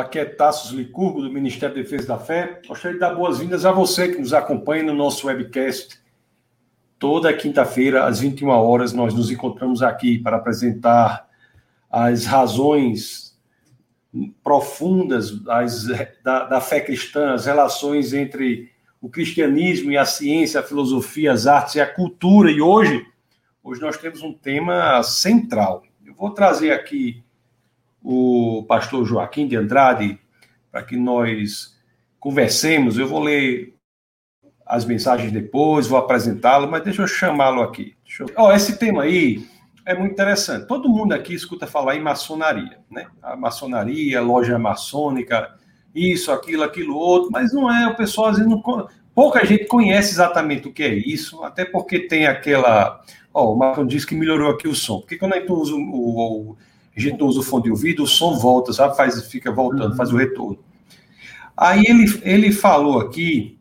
Aqui é Tassos Licurgo, do Ministério da Defesa da Fé. Gostaria de dar boas-vindas a você que nos acompanha no nosso webcast. Toda quinta-feira, às 21 horas, nós nos encontramos aqui para apresentar as razões profundas as, da, da fé cristã, as relações entre o cristianismo e a ciência, a filosofia, as artes e a cultura. E hoje, hoje nós temos um tema central. Eu vou trazer aqui o pastor Joaquim de Andrade, para que nós conversemos. Eu vou ler as mensagens depois, vou apresentá-lo, mas deixa eu chamá-lo aqui. Eu... Oh, esse tema aí é muito interessante. Todo mundo aqui escuta falar em maçonaria, né? A maçonaria, loja maçônica, isso, aquilo, aquilo outro, mas não é, o pessoal às vezes não. Pouca gente conhece exatamente o que é isso, até porque tem aquela. Ó, oh, o Marcão disse que melhorou aqui o som. Porque quando a gente usa o, o, a gente não usa o fone de ouvido, o som volta, sabe? Faz, fica voltando, faz o uhum. retorno. Aí ele, ele falou aqui,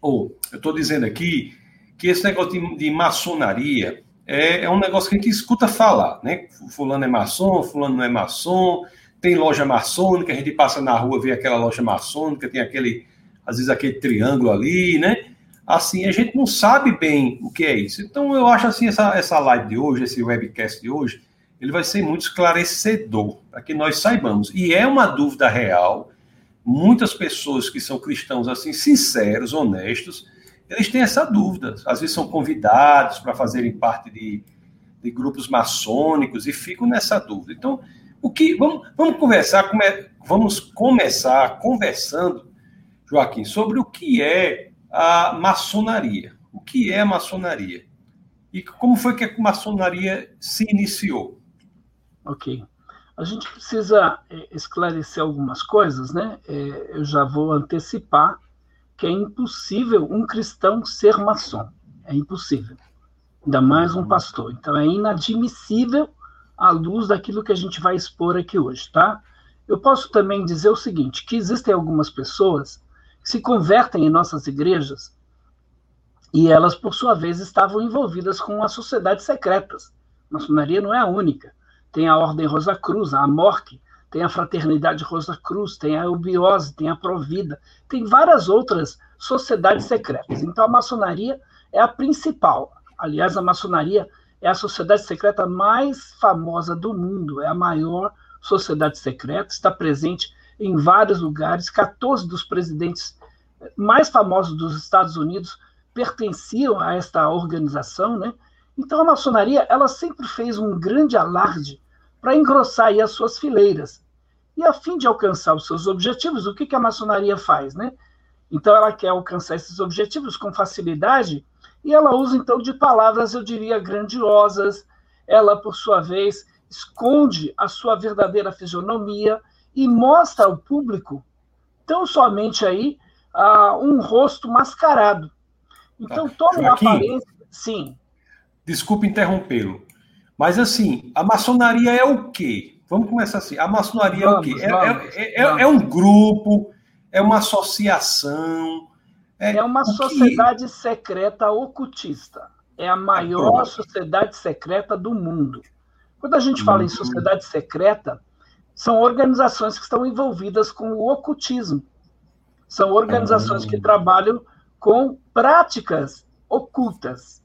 ou eu estou dizendo aqui, que esse negócio de, de maçonaria é, é, um negócio que a gente escuta falar, né? Fulano é maçom, fulano não é maçom, tem loja maçônica, a gente passa na rua, vê aquela loja maçônica, tem aquele, às vezes aquele triângulo ali, né? Assim, a gente não sabe bem o que é isso. Então, eu acho assim, essa, essa live de hoje, esse webcast de hoje, ele vai ser muito esclarecedor, para que nós saibamos. E é uma dúvida real. Muitas pessoas que são cristãos, assim, sinceros, honestos, eles têm essa dúvida. Às vezes são convidados para fazerem parte de, de grupos maçônicos e ficam nessa dúvida. Então, o que vamos, vamos conversar, come, vamos começar conversando, Joaquim, sobre o que é a maçonaria. O que é a maçonaria? E como foi que a maçonaria se iniciou? Ok. A gente precisa é, esclarecer algumas coisas, né? É, eu já vou antecipar que é impossível um cristão ser maçom. É impossível. Ainda mais um pastor. Então é inadmissível à luz daquilo que a gente vai expor aqui hoje, tá? Eu posso também dizer o seguinte, que existem algumas pessoas que se convertem em nossas igrejas e elas, por sua vez, estavam envolvidas com as sociedades secretas. A maçonaria não é a única tem a Ordem Rosa Cruz, a Amorque, tem a Fraternidade Rosa Cruz, tem a Eubiose, tem a Provida, tem várias outras sociedades secretas. Então a maçonaria é a principal. Aliás, a maçonaria é a sociedade secreta mais famosa do mundo, é a maior sociedade secreta, está presente em vários lugares. 14 dos presidentes mais famosos dos Estados Unidos pertenciam a esta organização, né? Então a maçonaria, ela sempre fez um grande alarde para engrossar as suas fileiras. E a fim de alcançar os seus objetivos, o que, que a maçonaria faz, né? Então ela quer alcançar esses objetivos com facilidade e ela usa então de palavras, eu diria, grandiosas. Ela, por sua vez, esconde a sua verdadeira fisionomia e mostra ao público tão somente aí uh, um rosto mascarado. Então tá. toma uma aparência. Sim. Desculpe interrompê-lo. Mas assim, a maçonaria é o quê? Vamos começar assim. A maçonaria vamos, é o quê? É, vamos, é, é, é, um grupo, é uma associação. É, é uma sociedade secreta ocultista. É a maior ah, sociedade secreta do mundo. Quando a gente fala em hum. sociedade secreta, são organizações que estão envolvidas com o ocultismo. São organizações que ah. trabalham com práticas ocultas.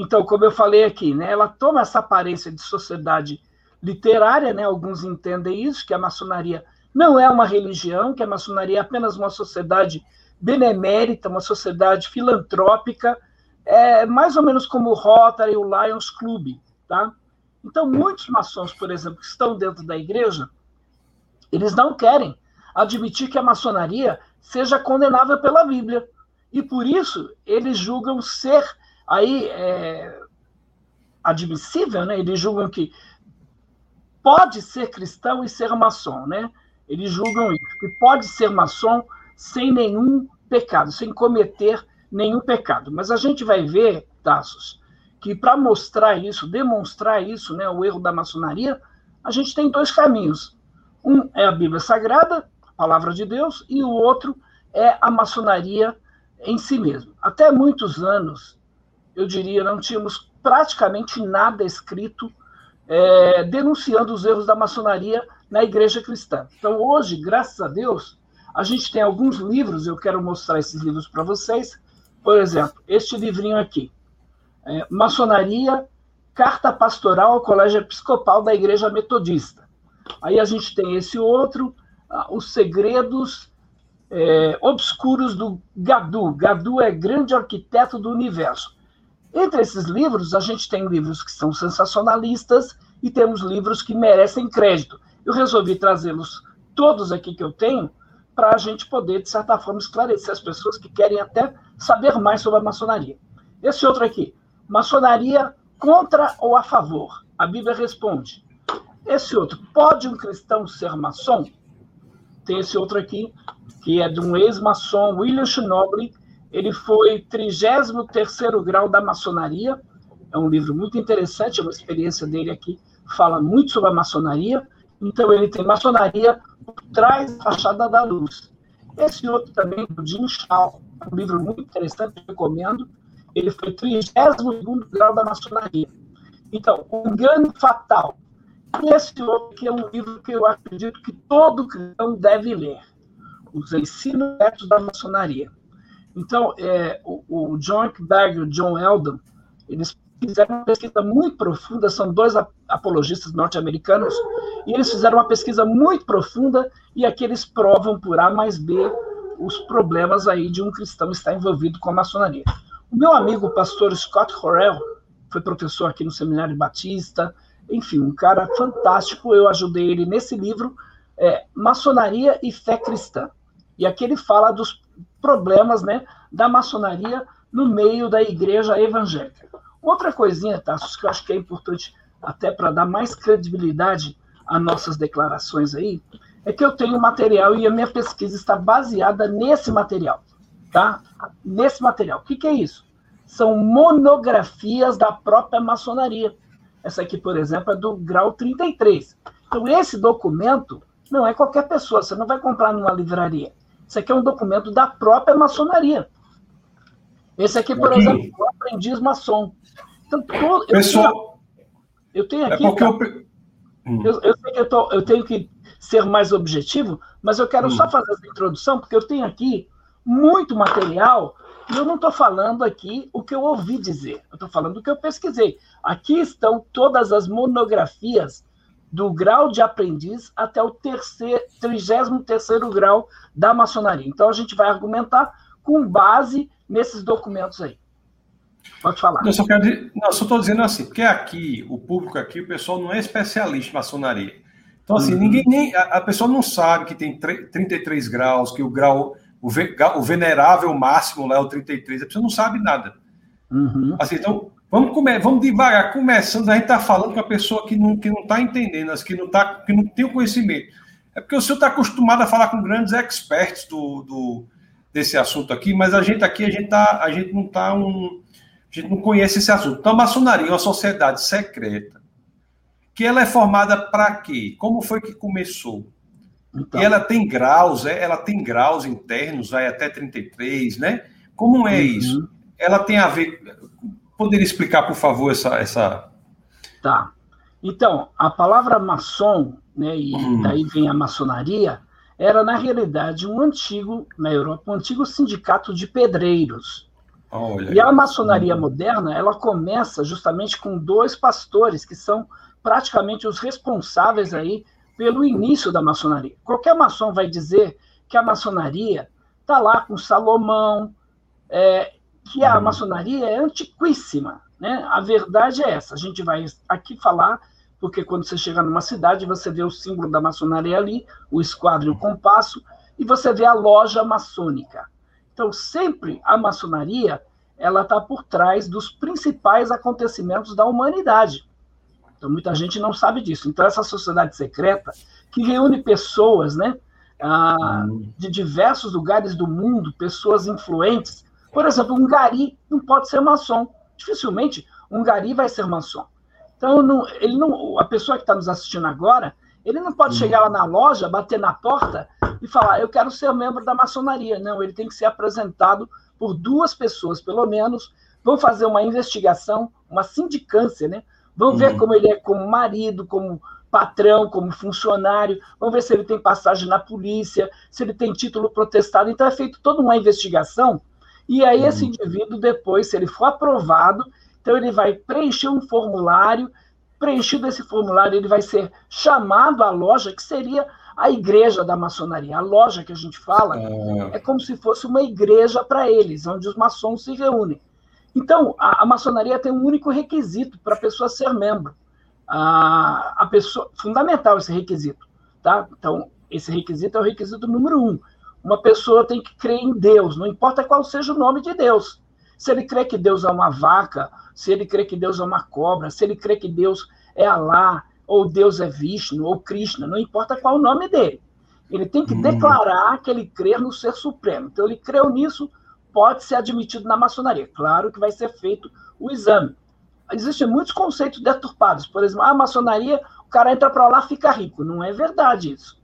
Então, como eu falei aqui, né, ela toma essa aparência de sociedade literária, né, alguns entendem isso, que a maçonaria não é uma religião, que a maçonaria é apenas uma sociedade benemérita, uma sociedade filantrópica, é mais ou menos como o Rotary e o Lions Club, tá? Então, muitos maçons, por exemplo, que estão dentro da igreja, eles não querem admitir que a maçonaria seja condenável pela Bíblia. E por isso, eles julgam ser aí é admissível, né? Eles julgam que pode ser cristão e ser maçom, né? Eles julgam que pode ser maçom sem nenhum pecado, sem cometer nenhum pecado. Mas a gente vai ver, Tassos, que para mostrar isso, demonstrar isso, né, o erro da maçonaria, a gente tem dois caminhos. Um é a Bíblia Sagrada, a palavra de Deus, e o outro é a maçonaria em si mesmo. Até muitos anos, eu diria, não tínhamos praticamente nada escrito é, denunciando os erros da maçonaria na igreja cristã. Então, hoje, graças a Deus, a gente tem alguns livros, eu quero mostrar esses livros para vocês. Por exemplo, este livrinho aqui, é, Maçonaria, Carta Pastoral ao Colégio Episcopal da Igreja Metodista. Aí a gente tem esse outro, Os Segredos é, Obscuros do Gadu. Gadu é grande arquiteto do universo. Entre esses livros, a gente tem livros que são sensacionalistas e temos livros que merecem crédito. Eu resolvi trazê-los todos aqui que eu tenho para a gente poder, de certa forma, esclarecer as pessoas que querem até saber mais sobre a maçonaria. Esse outro aqui, maçonaria contra ou a favor? A Bíblia responde. Esse outro, pode um cristão ser maçom? Tem esse outro aqui, que é de um ex-maçom, William Schnoble. Ele foi 33º grau da maçonaria. É um livro muito interessante, é uma experiência dele aqui. Fala muito sobre a maçonaria. Então, ele tem maçonaria por trás da fachada da luz. Esse outro também, do Jim Shaw, um livro muito interessante, recomendo. Ele foi 32 grau da maçonaria. Então, o engano fatal. E esse outro que é um livro que eu acredito que todo cristão deve ler. Os ensinos da maçonaria. Então, é, o, o John Berg e o John Eldon, eles fizeram uma pesquisa muito profunda, são dois apologistas norte-americanos, e eles fizeram uma pesquisa muito profunda, e aqui eles provam por A mais B os problemas aí de um cristão estar envolvido com a maçonaria. O meu amigo, o pastor Scott Horrell, foi professor aqui no Seminário Batista, enfim, um cara fantástico, eu ajudei ele nesse livro, é, Maçonaria e Fé Cristã. E aqui ele fala dos problemas né, da maçonaria no meio da igreja evangélica. Outra coisinha, Tassos, que eu acho que é importante até para dar mais credibilidade às nossas declarações aí, é que eu tenho material e a minha pesquisa está baseada nesse material, tá? Nesse material. O que, que é isso? São monografias da própria maçonaria. Essa aqui, por exemplo, é do grau 33. Então, esse documento não é qualquer pessoa, você não vai comprar numa livraria. Isso aqui é um documento da própria maçonaria. Esse aqui, por aqui. exemplo, é o aprendiz maçom. Então, todo, Pessoal, eu, tenho, tenho aqui. É cara, eu... Hum. Eu, eu, tô, eu, tenho que ser mais objetivo, mas eu quero hum. só fazer essa introdução, porque eu tenho aqui muito material e eu não estou falando aqui o que eu ouvi dizer, eu estou falando o que eu pesquisei. Aqui estão todas as monografias do grau de aprendiz até o terceiro, 33 grau da maçonaria. Então a gente vai argumentar com base nesses documentos aí. Pode falar. Eu só quero não, só estou dizendo assim, porque aqui, o público aqui, o pessoal não é especialista em maçonaria. Então, assim, uhum. ninguém nem. A, a, pessoa não sabe que tem 33 graus, que o grau, o, ve, o venerável máximo lá é o 33, a pessoa não sabe nada. Uhum. Assim, então, vamos, come, vamos devagar, começando, a gente está falando com a pessoa que não está que não tá entendendo, que não, tá, que não tem o conhecimento. É porque o senhor está acostumado a falar com grandes experts do, do, desse assunto aqui, mas a gente aqui, a gente, tá, a gente não está um a gente não conhece esse assunto. Então, a maçonaria é uma sociedade secreta, que ela é formada para quê? Como foi que começou? Então, e ela tem graus, é, ela tem graus internos, vai até 33, né? Como é uhum. isso? Ela tem a ver. Poderia explicar, por favor, essa. essa... Tá. Então, a palavra maçom, né, e uhum. daí vem a maçonaria, era, na realidade, um antigo, na Europa, um antigo sindicato de pedreiros. Olha. E a maçonaria moderna, ela começa justamente com dois pastores que são praticamente os responsáveis aí pelo início da maçonaria. Qualquer maçom vai dizer que a maçonaria está lá com Salomão, é, que a maçonaria é antiquíssima. Né? A verdade é essa. A gente vai aqui falar, porque quando você chega numa cidade, você vê o símbolo da maçonaria ali, o esquadro e o compasso, e você vê a loja maçônica. Então, sempre a maçonaria ela está por trás dos principais acontecimentos da humanidade. Então, muita gente não sabe disso. Então, essa sociedade secreta, que reúne pessoas né, ah, de diversos lugares do mundo, pessoas influentes. Por exemplo, um gari não pode ser maçom. Dificilmente um gari vai ser maçom. Então, não, ele não, a pessoa que está nos assistindo agora, ele não pode chegar lá na loja, bater na porta e falar, eu quero ser membro da maçonaria. Não, ele tem que ser apresentado por duas pessoas, pelo menos, vão fazer uma investigação, uma sindicância, né? Vão ver uhum. como ele é como marido, como patrão, como funcionário, vamos ver se ele tem passagem na polícia, se ele tem título protestado. Então é feita toda uma investigação, e aí esse uhum. indivíduo, depois, se ele for aprovado, então ele vai preencher um formulário, preenchido esse formulário, ele vai ser chamado à loja, que seria a igreja da maçonaria. A loja que a gente fala é, é como se fosse uma igreja para eles, onde os maçons se reúnem. Então, a, a maçonaria tem um único requisito para a pessoa ser membro. A, a pessoa, fundamental esse requisito, tá? Então, esse requisito é o requisito número um. Uma pessoa tem que crer em Deus, não importa qual seja o nome de Deus. Se ele crê que Deus é uma vaca, se ele crê que Deus é uma cobra, se ele crê que Deus é Alá, ou Deus é Vishnu, ou Krishna, não importa qual o nome dele. Ele tem que hum. declarar que ele crê no ser supremo. Então, ele creu nisso, pode ser admitido na maçonaria. Claro que vai ser feito o exame. Existem muitos conceitos deturpados. Por exemplo, a maçonaria, o cara entra para lá fica rico. Não é verdade isso.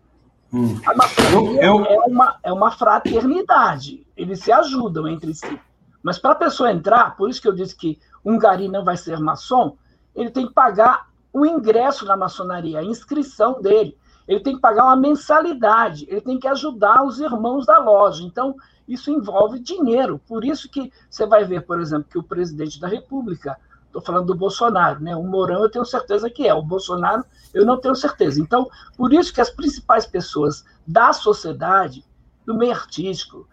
Hum. A maçonaria eu, eu... É, uma, é uma fraternidade. Eles se ajudam entre si. Mas para a pessoa entrar, por isso que eu disse que um gari não vai ser maçom, ele tem que pagar o ingresso na maçonaria, a inscrição dele. Ele tem que pagar uma mensalidade, ele tem que ajudar os irmãos da loja. Então, isso envolve dinheiro. Por isso que você vai ver, por exemplo, que o presidente da República, estou falando do Bolsonaro, né? O Mourão eu tenho certeza que é, o Bolsonaro eu não tenho certeza. Então, por isso que as principais pessoas da sociedade, do meio artístico,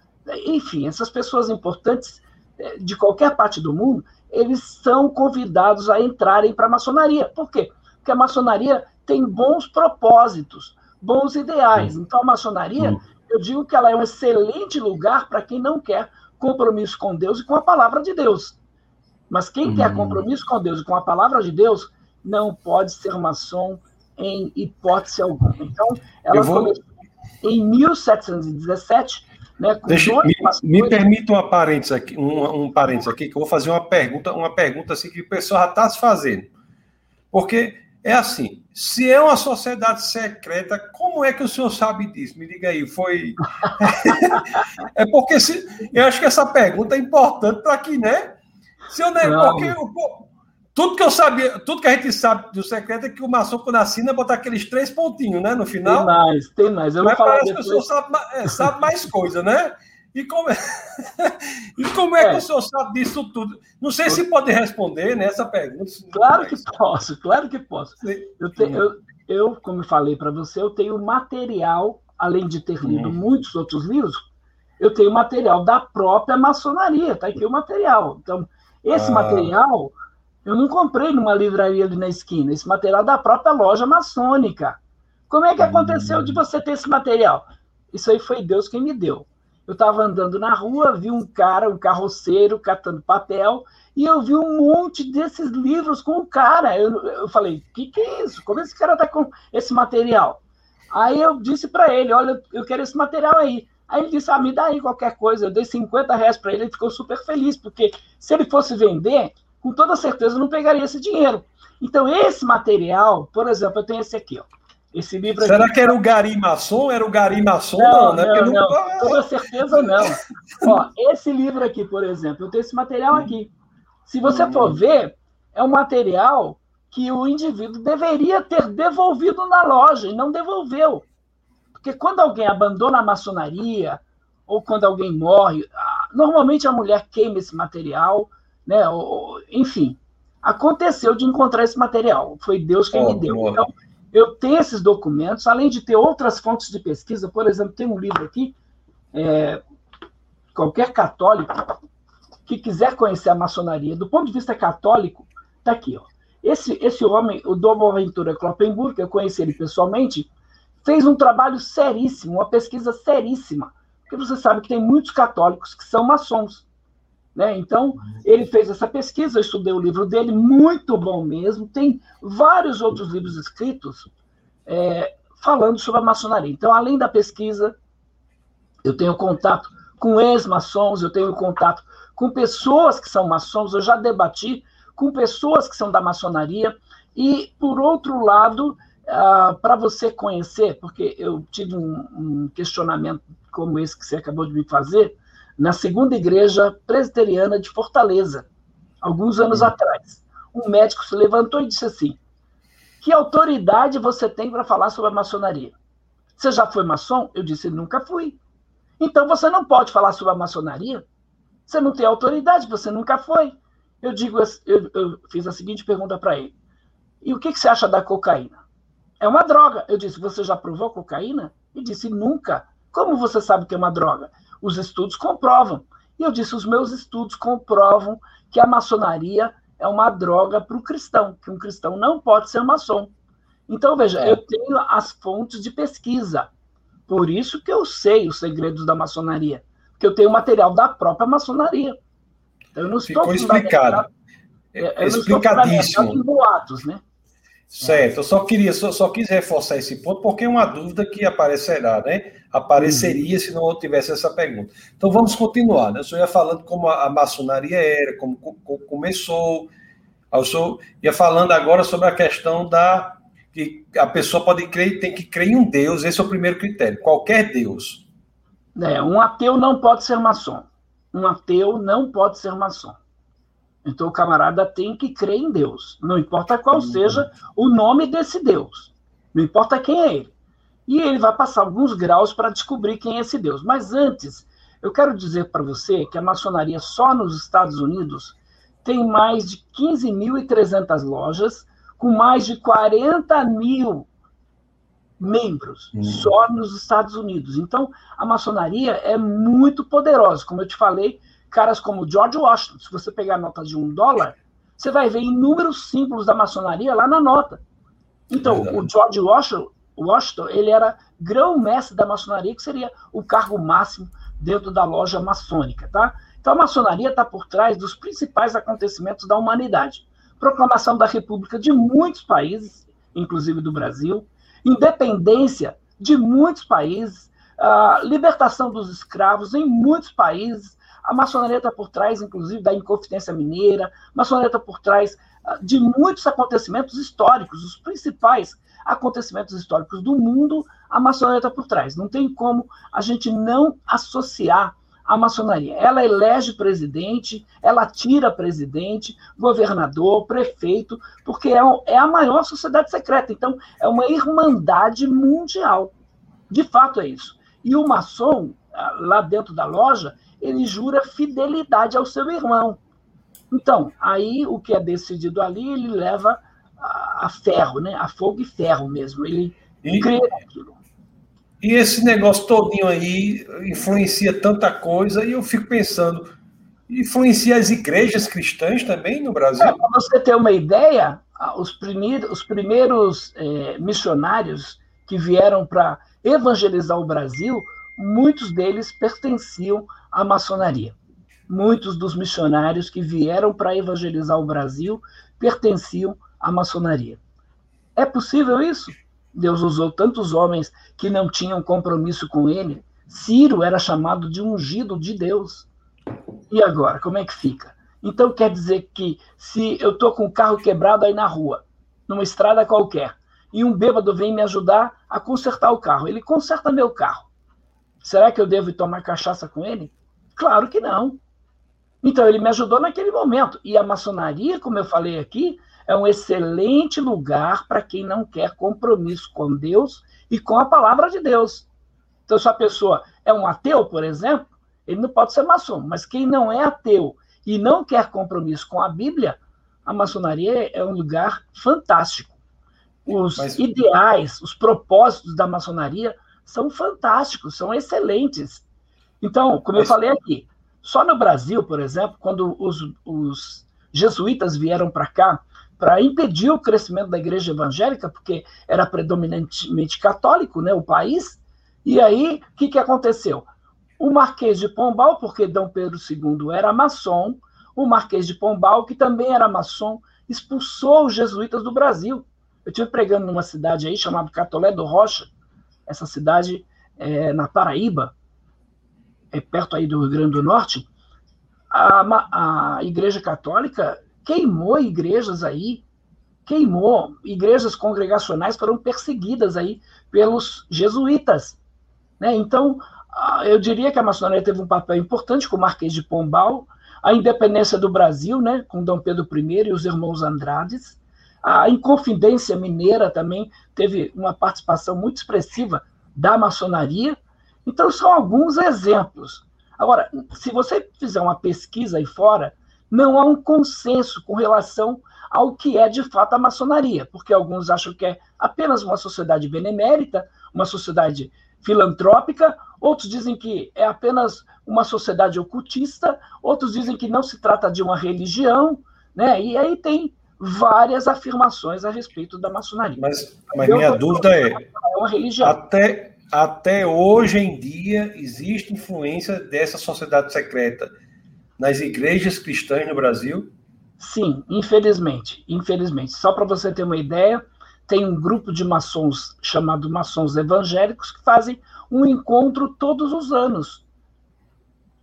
enfim, essas pessoas importantes eh, de qualquer parte do mundo, eles são convidados a entrarem para a maçonaria. Por quê? Porque a maçonaria tem bons propósitos, bons ideais. Então, a maçonaria eu digo que ela é um excelente lugar para quem não quer compromisso com Deus e com a palavra de Deus. Mas quem hum. quer compromisso com Deus e com a palavra de Deus não pode ser maçom em hipótese alguma. Então, ela vou... começou em 1717, né, Deixa, me, me permita uma parênteses aqui, um, um parênteses aqui, que eu vou fazer uma pergunta, uma pergunta assim que o pessoal já está se fazendo. Porque é assim, se é uma sociedade secreta, como é que o senhor sabe disso? Me diga aí, foi. é porque se... eu acho que essa pergunta é importante para que, né? Se eu não... Porque tudo que eu sabia, tudo que a gente sabe do secreto é que o maçom, quando assina, botar aqueles três pontinhos, né? No final. Tem mais, tem mais. Eu Mas parece depois... que o senhor sabe, é, sabe mais coisa, né? E como é, e como é, é, que o senhor sabe disso tudo? Não sei se pode responder nessa pergunta. Claro que posso, claro que posso. Eu, te, eu, eu como eu falei para você, eu tenho material, além de ter lido hum. muitos outros livros, eu tenho material da própria maçonaria, tá aqui o material. Então, esse ah. material eu não comprei numa livraria ali na esquina, esse material é da própria loja maçônica. Como é que aconteceu de você ter esse material? Isso aí foi Deus quem me deu. Eu estava andando na rua, vi um cara, um carroceiro, catando papel, e eu vi um monte desses livros com o cara. Eu, eu falei, o que, que é isso? Como esse cara está com esse material? Aí eu disse para ele, olha, eu quero esse material aí. Aí ele disse, ah, me dá aí qualquer coisa. Eu dei 50 reais para ele, ele ficou super feliz, porque se ele fosse vender, com toda certeza não pegaria esse dinheiro. Então, esse material, por exemplo, eu tenho esse aqui, ó. Esse livro Será aqui... que era o Gari Maçom? Era o Gari Maçom? Não, não, né? não, não. Com toda certeza não. Ó, esse livro aqui, por exemplo, eu tenho esse material aqui. Se você for hum. ver, é um material que o indivíduo deveria ter devolvido na loja e não devolveu. Porque quando alguém abandona a maçonaria, ou quando alguém morre, normalmente a mulher queima esse material, né? Ou, enfim, aconteceu de encontrar esse material. Foi Deus quem oh, me deu. Então, eu tenho esses documentos, além de ter outras fontes de pesquisa, por exemplo, tem um livro aqui, é, qualquer católico que quiser conhecer a maçonaria, do ponto de vista católico, está aqui. Ó. Esse, esse homem, o Dom Boaventura Kloppenburg, eu conheci ele pessoalmente, fez um trabalho seríssimo, uma pesquisa seríssima, porque você sabe que tem muitos católicos que são maçons. Né? Então, ele fez essa pesquisa, eu estudei o livro dele, muito bom mesmo. Tem vários outros livros escritos é, falando sobre a maçonaria. Então, além da pesquisa, eu tenho contato com ex-maçons, eu tenho contato com pessoas que são maçons, eu já debati com pessoas que são da maçonaria. E, por outro lado, ah, para você conhecer, porque eu tive um, um questionamento como esse que você acabou de me fazer, na segunda igreja presbiteriana de Fortaleza, alguns anos uhum. atrás. Um médico se levantou e disse assim: Que autoridade você tem para falar sobre a maçonaria? Você já foi maçom? Eu disse, nunca fui. Então você não pode falar sobre a maçonaria? Você não tem autoridade, você nunca foi. Eu digo, eu, eu fiz a seguinte pergunta para ele. E o que, que você acha da cocaína? É uma droga. Eu disse, você já provou cocaína? Ele disse, nunca. Como você sabe que é uma droga? Os estudos comprovam. E eu disse, os meus estudos comprovam que a maçonaria é uma droga para o cristão, que um cristão não pode ser maçom. Então, veja, é. eu tenho as fontes de pesquisa. Por isso que eu sei os segredos da maçonaria. Porque eu tenho material da própria maçonaria. Eu não estou Ficou explicado. É, explicadíssimo. Em boatos, né? Certo, eu só queria, só, só quis reforçar esse ponto, porque é uma dúvida que aparecerá, né? Apareceria uhum. se não tivesse essa pergunta. Então vamos continuar, né? O senhor ia falando como a, a maçonaria era, como, como começou. O senhor ia falando agora sobre a questão da que a pessoa pode crer, tem que crer em um Deus, esse é o primeiro critério, qualquer Deus. É, um ateu não pode ser maçom. Um ateu não pode ser maçom. Então o camarada tem que crer em Deus, não importa qual seja o nome desse Deus, não importa quem é ele. E ele vai passar alguns graus para descobrir quem é esse Deus. Mas antes, eu quero dizer para você que a maçonaria só nos Estados Unidos tem mais de 15.300 lojas, com mais de 40 mil membros, hum. só nos Estados Unidos. Então, a maçonaria é muito poderosa. Como eu te falei, caras como George Washington. Se você pegar a nota de um dólar, você vai ver inúmeros símbolos da maçonaria lá na nota. Então, o George Washington, Washington, ele era grão-mestre da maçonaria, que seria o cargo máximo dentro da loja maçônica, tá? Então, a maçonaria está por trás dos principais acontecimentos da humanidade. Proclamação da República de muitos países, inclusive do Brasil, independência de muitos países, libertação dos escravos em muitos países, a maçonaria está por trás, inclusive, da Inconfidência Mineira, a maçonaria está por trás ah, de muitos acontecimentos históricos, os principais acontecimentos históricos do mundo, a maçonaria está por trás. Não tem como a gente não associar a maçonaria. Ela elege presidente, ela tira presidente, governador, prefeito, porque é, é a maior sociedade secreta. Então, é uma irmandade mundial. De fato, é isso. E o maçom, ah, lá dentro da loja, ele jura fidelidade ao seu irmão. Então, aí o que é decidido ali, ele leva a, a ferro, né? A fogo e ferro mesmo. Ele e, crê naquilo. E esse negócio todinho aí influencia tanta coisa, e eu fico pensando, influencia as igrejas cristãs também no Brasil? É, Para você ter uma ideia, os primeiros, os primeiros é, missionários que vieram para evangelizar o Brasil, muitos deles pertenciam à maçonaria. Muitos dos missionários que vieram para evangelizar o Brasil pertenciam à maçonaria. É possível isso? Deus usou tantos homens que não tinham compromisso com ele. Ciro era chamado de ungido de Deus. E agora, como é que fica? Então quer dizer que se eu estou com o carro quebrado aí na rua, numa estrada qualquer, e um bêbado vem me ajudar a consertar o carro, ele conserta meu carro. Será que eu devo tomar cachaça com ele? Claro que não. Então, ele me ajudou naquele momento. E a maçonaria, como eu falei aqui, é um excelente lugar para quem não quer compromisso com Deus e com a palavra de Deus. Então, se a pessoa é um ateu, por exemplo, ele não pode ser maçom. Mas quem não é ateu e não quer compromisso com a Bíblia, a maçonaria é um lugar fantástico. Os Mas... ideais, os propósitos da maçonaria são fantásticos, são excelentes. Então, como eu falei aqui, só no Brasil, por exemplo, quando os, os jesuítas vieram para cá para impedir o crescimento da igreja evangélica, porque era predominantemente católico né, o país, e aí o que, que aconteceu? O Marquês de Pombal, porque Dom Pedro II era maçom, o Marquês de Pombal, que também era maçom, expulsou os jesuítas do Brasil. Eu estive pregando numa cidade aí chamada Catolé do Rocha, essa cidade é, na Paraíba, é perto aí do Rio Grande do Norte, a, a Igreja Católica queimou igrejas aí, queimou igrejas congregacionais foram perseguidas aí pelos jesuítas, né? Então eu diria que a maçonaria teve um papel importante com o Marquês de Pombal, a independência do Brasil, né, com Dom Pedro I e os irmãos Andrades, A Inconfidência Mineira também teve uma participação muito expressiva da maçonaria. Então, são alguns exemplos. Agora, se você fizer uma pesquisa aí fora, não há um consenso com relação ao que é de fato a maçonaria, porque alguns acham que é apenas uma sociedade benemérita, uma sociedade filantrópica, outros dizem que é apenas uma sociedade ocultista, outros dizem que não se trata de uma religião, né? E aí tem várias afirmações a respeito da maçonaria. Mas, mas minha dúvida é, é uma religião. Até, até hoje em dia existe influência dessa sociedade secreta nas igrejas cristãs no Brasil? Sim, infelizmente, infelizmente. Só para você ter uma ideia, tem um grupo de maçons chamado maçons evangélicos que fazem um encontro todos os anos.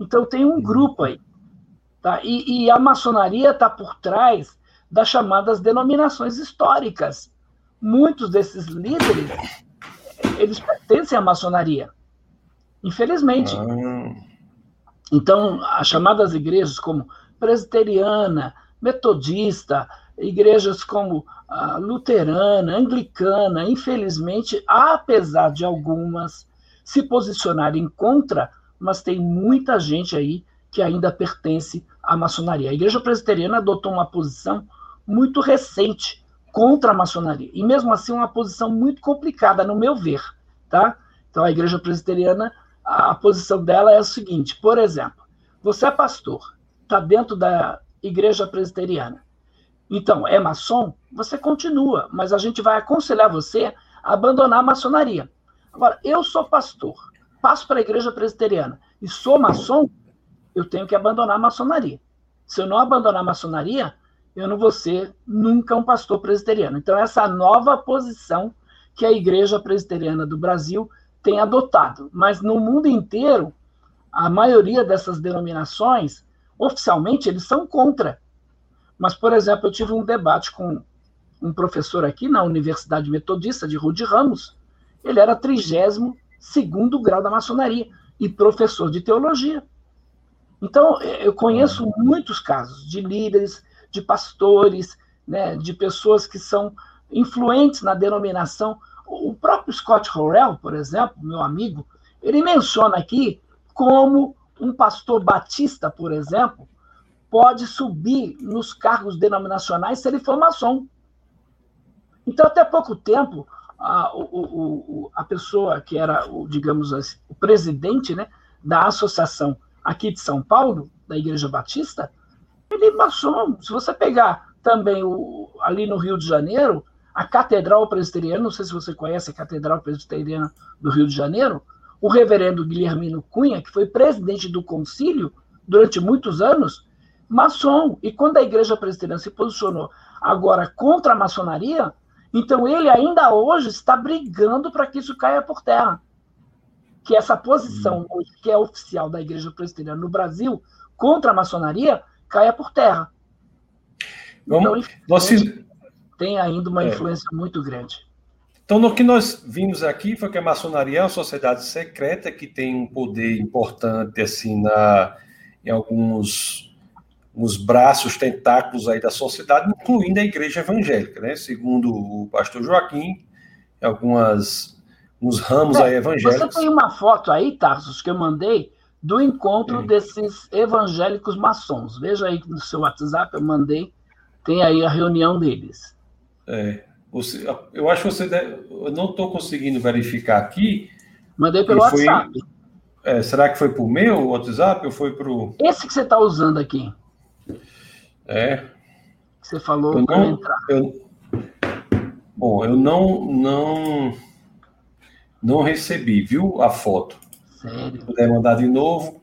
Então tem um grupo aí. Tá? E, e a maçonaria está por trás das chamadas denominações históricas. Muitos desses líderes, eles pertencem à maçonaria. Infelizmente. Ah. Então, as chamadas igrejas como presbiteriana, metodista, igrejas como luterana, anglicana, infelizmente, apesar de algumas se posicionarem contra, mas tem muita gente aí que ainda pertence à maçonaria. A igreja presbiteriana adotou uma posição muito recente contra a maçonaria, e mesmo assim uma posição muito complicada, no meu ver, tá? Então a igreja presbiteriana, a posição dela é a seguinte, por exemplo, você é pastor, está dentro da igreja presbiteriana, então, é maçom? Você continua, mas a gente vai aconselhar você a abandonar a maçonaria. Agora, eu sou pastor, passo para a igreja presbiteriana e sou maçom, eu tenho que abandonar a maçonaria. Se eu não abandonar a maçonaria, eu não vou ser nunca um pastor presbiteriano. Então, essa nova posição que a igreja presbiteriana do Brasil tem adotado. Mas no mundo inteiro, a maioria dessas denominações, oficialmente, eles são contra. Mas, por exemplo, eu tive um debate com um professor aqui na Universidade Metodista de Rude Ramos. Ele era 32 grau da maçonaria e professor de teologia. Então, eu conheço muitos casos de líderes, de pastores, né, de pessoas que são influentes na denominação. O próprio Scott Horrell, por exemplo, meu amigo, ele menciona aqui como um pastor batista, por exemplo, pode subir nos cargos denominacionais se ele for maçom. Então, até pouco tempo, a, o, o, a pessoa que era, o, digamos assim, o presidente né, da associação aqui de São Paulo, da Igreja Batista, ele maçom. Se você pegar também o, ali no Rio de Janeiro, a Catedral Presbiteriana, não sei se você conhece a Catedral Presbiteriana do Rio de Janeiro, o reverendo Guilhermino Cunha, que foi presidente do concílio durante muitos anos, maçom. E quando a igreja presbiteriana se posicionou agora contra a maçonaria, então ele ainda hoje está brigando para que isso caia por terra. Que essa posição hum. que é oficial da igreja presbiteriana no Brasil contra a maçonaria caia por terra. Vamos, então, você... tem ainda uma é. influência muito grande. Então, no que nós vimos aqui foi que a maçonaria é uma sociedade secreta que tem um poder importante assim na, em alguns os braços, tentáculos aí da sociedade, incluindo a igreja evangélica, né? Segundo o pastor Joaquim, algumas uns ramos é, aí evangélicos. Você tem uma foto aí, Tarsos, que eu mandei do encontro desses evangélicos maçons. Veja aí no seu WhatsApp, eu mandei, tem aí a reunião deles. É, você, eu acho que você deve, eu não estou conseguindo verificar aqui. Mandei pelo foi, WhatsApp. É, será que foi para o meu WhatsApp ou foi para o. Esse que você está usando aqui. É. Você falou não, entrar. Eu, bom, eu não, não, não recebi, viu, a foto. Sério? Puder mandar de novo.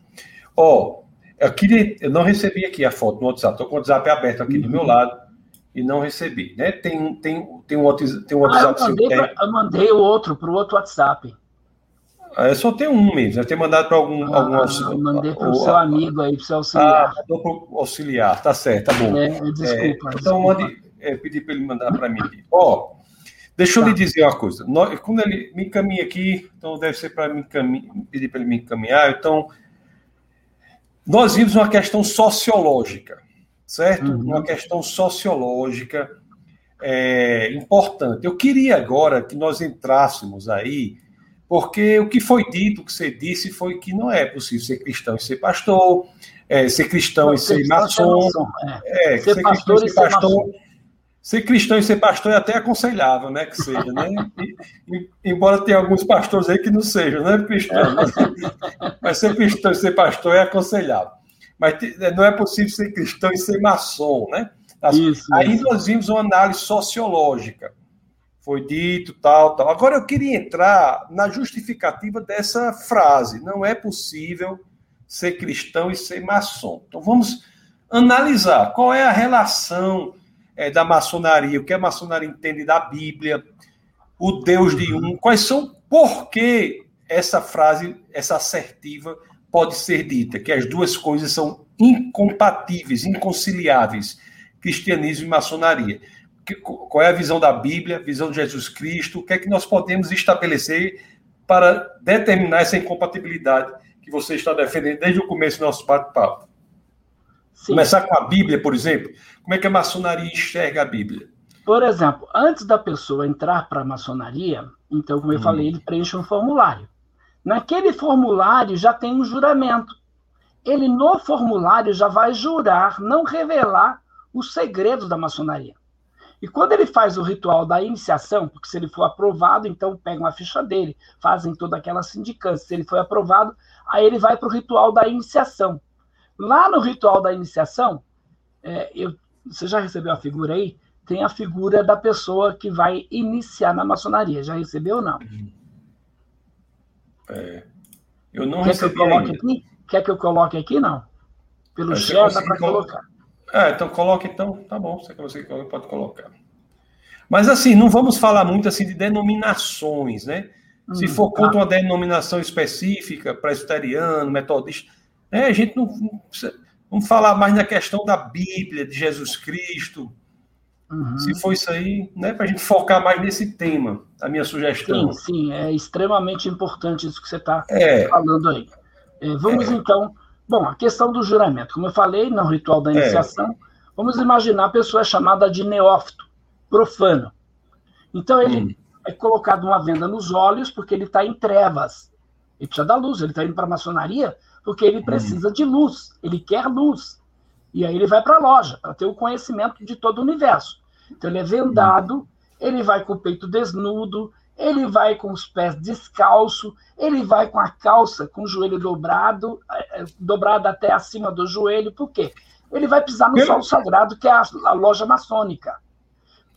Ó, oh, eu queria, eu não recebi aqui a foto no WhatsApp. Estou com o WhatsApp aberto aqui uhum. do meu uhum. lado e não recebi, né? Tem, tem, tem um WhatsApp, tem um WhatsApp ah, eu, mandei pra, eu mandei o outro para o outro WhatsApp. É só tem um mesmo, deve ter mandado para algum. Ah, algum auxiliar. mandei para o seu amigo aí, para o seu auxiliar. Ah, para o auxiliar, tá certo, tá bom. É, desculpa. É, então, desculpa. mande, é, pedir para ele mandar para mim. Ó, oh, deixa eu tá. lhe dizer uma coisa. Quando ele me encaminha aqui, então deve ser para pedir para ele me encaminhar. Então, nós vimos uma questão sociológica, certo? Uhum. Uma questão sociológica é, importante. Eu queria agora que nós entrássemos aí, porque o que foi dito, o que você disse, foi que não é possível ser cristão e ser pastor, é, ser cristão não, e ser, ser maçom, é. é, ser, ser pastor e ser pastor. Ser cristão e ser pastor é até aconselhável, né? Que seja, né? E, embora tenha alguns pastores aí que não sejam, né? Cristão. Mas, mas ser cristão e ser pastor é aconselhável. Mas não é possível ser cristão e ser maçom, né? Isso, Aí isso. nós vimos uma análise sociológica. Foi dito, tal, tal. Agora eu queria entrar na justificativa dessa frase. Não é possível ser cristão e ser maçom. Então vamos analisar qual é a relação é, da maçonaria, o que a maçonaria entende da Bíblia, o Deus de um, quais são, por que essa frase, essa assertiva, pode ser dita, que as duas coisas são incompatíveis, inconciliáveis cristianismo e maçonaria. Qual é a visão da Bíblia, visão de Jesus Cristo? O que é que nós podemos estabelecer para determinar essa incompatibilidade que você está defendendo desde o começo do nosso bate-papo? Começar com a Bíblia, por exemplo. Como é que a maçonaria enxerga a Bíblia? Por exemplo, antes da pessoa entrar para a maçonaria, então, como eu hum. falei, ele preenche um formulário. Naquele formulário já tem um juramento. Ele, no formulário, já vai jurar não revelar os segredos da maçonaria. E quando ele faz o ritual da iniciação, porque se ele for aprovado, então pegam a ficha dele, fazem toda aquela sindicância. Se ele foi aprovado, aí ele vai para o ritual da iniciação. Lá no ritual da iniciação, é, eu, você já recebeu a figura aí? Tem a figura da pessoa que vai iniciar na maçonaria. Já recebeu ou não? É, eu não Quer recebi. Que eu coloque aqui? Quer que eu coloque aqui? Não. Pelo chat dá para colocar. É, então coloca então, tá bom, você, você pode colocar. Mas assim, não vamos falar muito assim de denominações, né? Hum, Se for contra tá. uma denominação específica, presbiteriano, metodista, né, a gente não, não precisa, vamos falar mais na questão da Bíblia, de Jesus Cristo. Uhum. Se for isso aí, né, para a gente focar mais nesse tema, a minha sugestão. Sim, sim, é extremamente importante isso que você está é. falando aí. É, vamos é. então Bom, a questão do juramento, como eu falei no ritual da é. iniciação, é. vamos imaginar a pessoa é chamada de neófito, profano. Então ele hum. é colocado uma venda nos olhos porque ele está em trevas. Ele precisa da luz, ele está indo para a maçonaria porque ele hum. precisa de luz, ele quer luz. E aí ele vai para a loja para ter o conhecimento de todo o universo. Então ele é vendado, ele vai com o peito desnudo, ele vai com os pés descalço, ele vai com a calça com o joelho dobrado, é, é, dobrado até acima do joelho, por quê? Ele vai pisar no sol sagrado, que é a, a loja maçônica.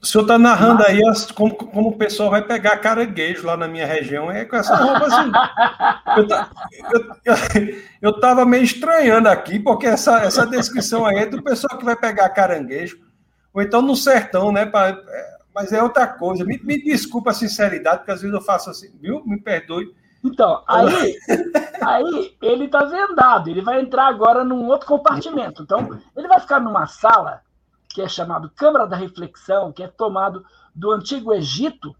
O senhor está narrando aí como, como o pessoal vai pegar caranguejo lá na minha região, é com essa roupa assim. eu estava meio estranhando aqui, porque essa, essa descrição aí é do pessoal que vai pegar caranguejo, ou então no sertão, né? Pra, é, mas é outra coisa. Me, me desculpa a sinceridade, porque às vezes eu faço assim, viu? Me perdoe. Então, aí, aí ele está vendado, ele vai entrar agora num outro compartimento. Então, ele vai ficar numa sala que é chamado Câmara da Reflexão, que é tomado do Antigo Egito,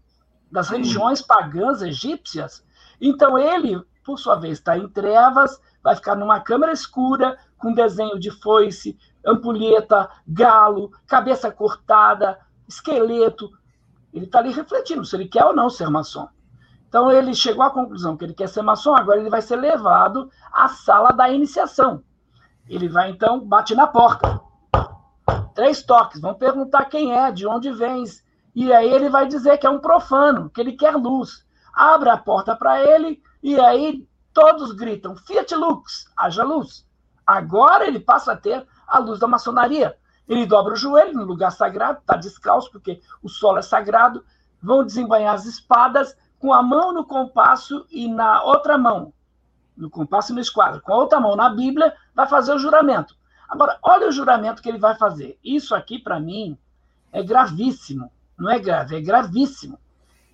das religiões pagãs egípcias. Então, ele, por sua vez, está em trevas, vai ficar numa câmara escura, com desenho de foice, ampulheta, galo, cabeça cortada, esqueleto. Ele está ali refletindo se ele quer ou não ser maçom. Então ele chegou à conclusão que ele quer ser maçom, agora ele vai ser levado à sala da iniciação. Ele vai então bate na porta. Três toques, vão perguntar quem é, de onde vens. E aí ele vai dizer que é um profano, que ele quer luz. Abre a porta para ele e aí todos gritam: Fiat Lux, haja luz. Agora ele passa a ter a luz da maçonaria. Ele dobra o joelho no lugar sagrado, está descalço, porque o solo é sagrado. Vão desembanhar as espadas com a mão no compasso e na outra mão, no compasso e no esquadro, com a outra mão na Bíblia, vai fazer o juramento. Agora, olha o juramento que ele vai fazer. Isso aqui, para mim, é gravíssimo. Não é grave, é gravíssimo.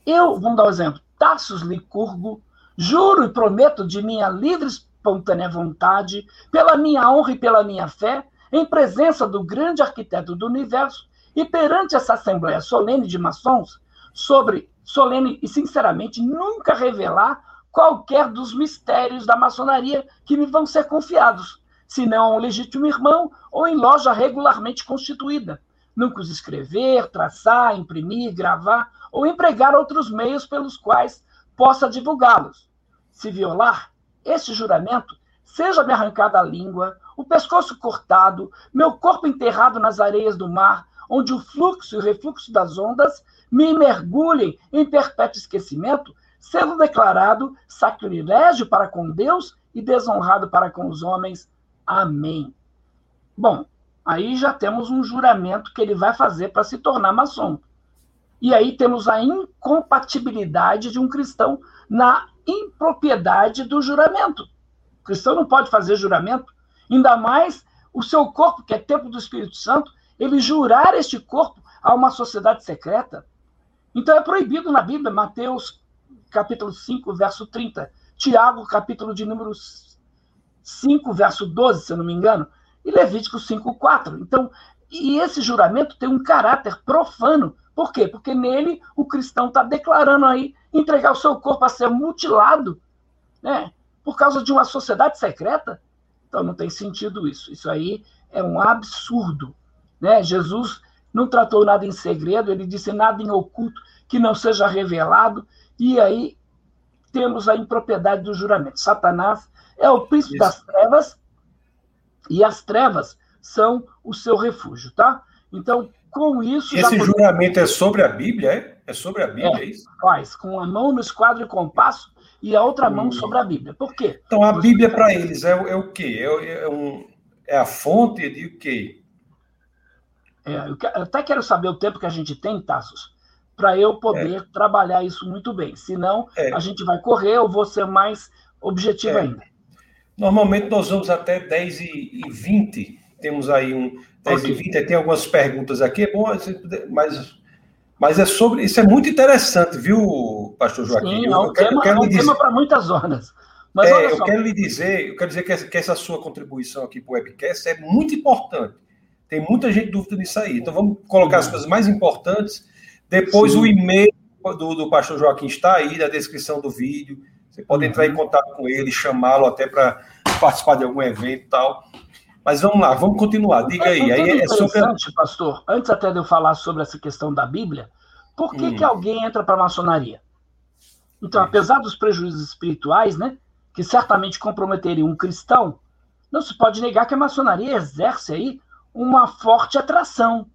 Eu, vamos dar um exemplo, Tassos Licurgo, juro e prometo de minha livre espontânea vontade, pela minha honra e pela minha fé, em presença do grande arquiteto do universo e perante essa assembleia solene de maçons, sobre solene e sinceramente nunca revelar qualquer dos mistérios da maçonaria que me vão ser confiados, senão a um legítimo irmão ou em loja regularmente constituída, nunca os escrever, traçar, imprimir, gravar ou empregar outros meios pelos quais possa divulgá-los. Se violar este juramento, seja-me arrancada a língua, o pescoço cortado, meu corpo enterrado nas areias do mar, onde o fluxo e o refluxo das ondas me mergulhem em perpétuo esquecimento, sendo declarado sacrilégio para com Deus e desonrado para com os homens. Amém. Bom, aí já temos um juramento que ele vai fazer para se tornar maçom. E aí temos a incompatibilidade de um cristão na impropriedade do juramento. O cristão não pode fazer juramento, ainda mais o seu corpo, que é templo do Espírito Santo, ele jurar este corpo a uma sociedade secreta. Então é proibido na Bíblia, Mateus capítulo 5, verso 30, Tiago, capítulo de número 5, verso 12, se eu não me engano, e Levítico 5, 4. Então, e esse juramento tem um caráter profano. Por quê? Porque nele o cristão está declarando aí entregar o seu corpo a ser mutilado, né? Por causa de uma sociedade secreta. Então não tem sentido isso. Isso aí é um absurdo. Né? Jesus não tratou nada em segredo, ele disse nada em oculto que não seja revelado, e aí temos a impropriedade do juramento. Satanás é o príncipe Isso. das trevas, e as trevas são o seu refúgio, tá? Então, com isso. Esse juramento é sobre a Bíblia, é? É sobre a Bíblia, é, é isso? Faz, com a mão no esquadro e compasso e a outra mão hum. sobre a Bíblia. Por quê? Então, a Bíblia para eles é, é, o quê? É, é, um, é a fonte de o quê? É, eu até quero saber o tempo que a gente tem, Tassos, para eu poder é. trabalhar isso muito bem. Senão, é. a gente vai correr, eu vou ser mais objetivo é. ainda. Normalmente nós vamos até 10 e 20. Temos aí um 10 okay. e 20, tem algumas perguntas aqui, é bom, mas, mas é sobre. Isso é muito interessante, viu, pastor Joaquim? Sim, é um tema, é um tema para muitas horas. Mas é, eu quero lhe dizer, eu quero dizer que essa, que essa sua contribuição aqui para o webcast é muito importante tem muita gente dúvida nisso aí. Então vamos colocar as coisas mais importantes. Depois Sim. o e-mail do, do pastor Joaquim está aí na descrição do vídeo. Você pode uhum. entrar em contato com ele, chamá-lo até para participar de algum evento e tal. Mas vamos lá, vamos continuar. Diga aí. É, aí é sobre... pastor. Antes até de eu falar sobre essa questão da Bíblia, por que, hum. que alguém entra para a maçonaria? Então, apesar dos prejuízos espirituais, né, que certamente comprometeriam um cristão, não se pode negar que a maçonaria exerce aí uma forte atração,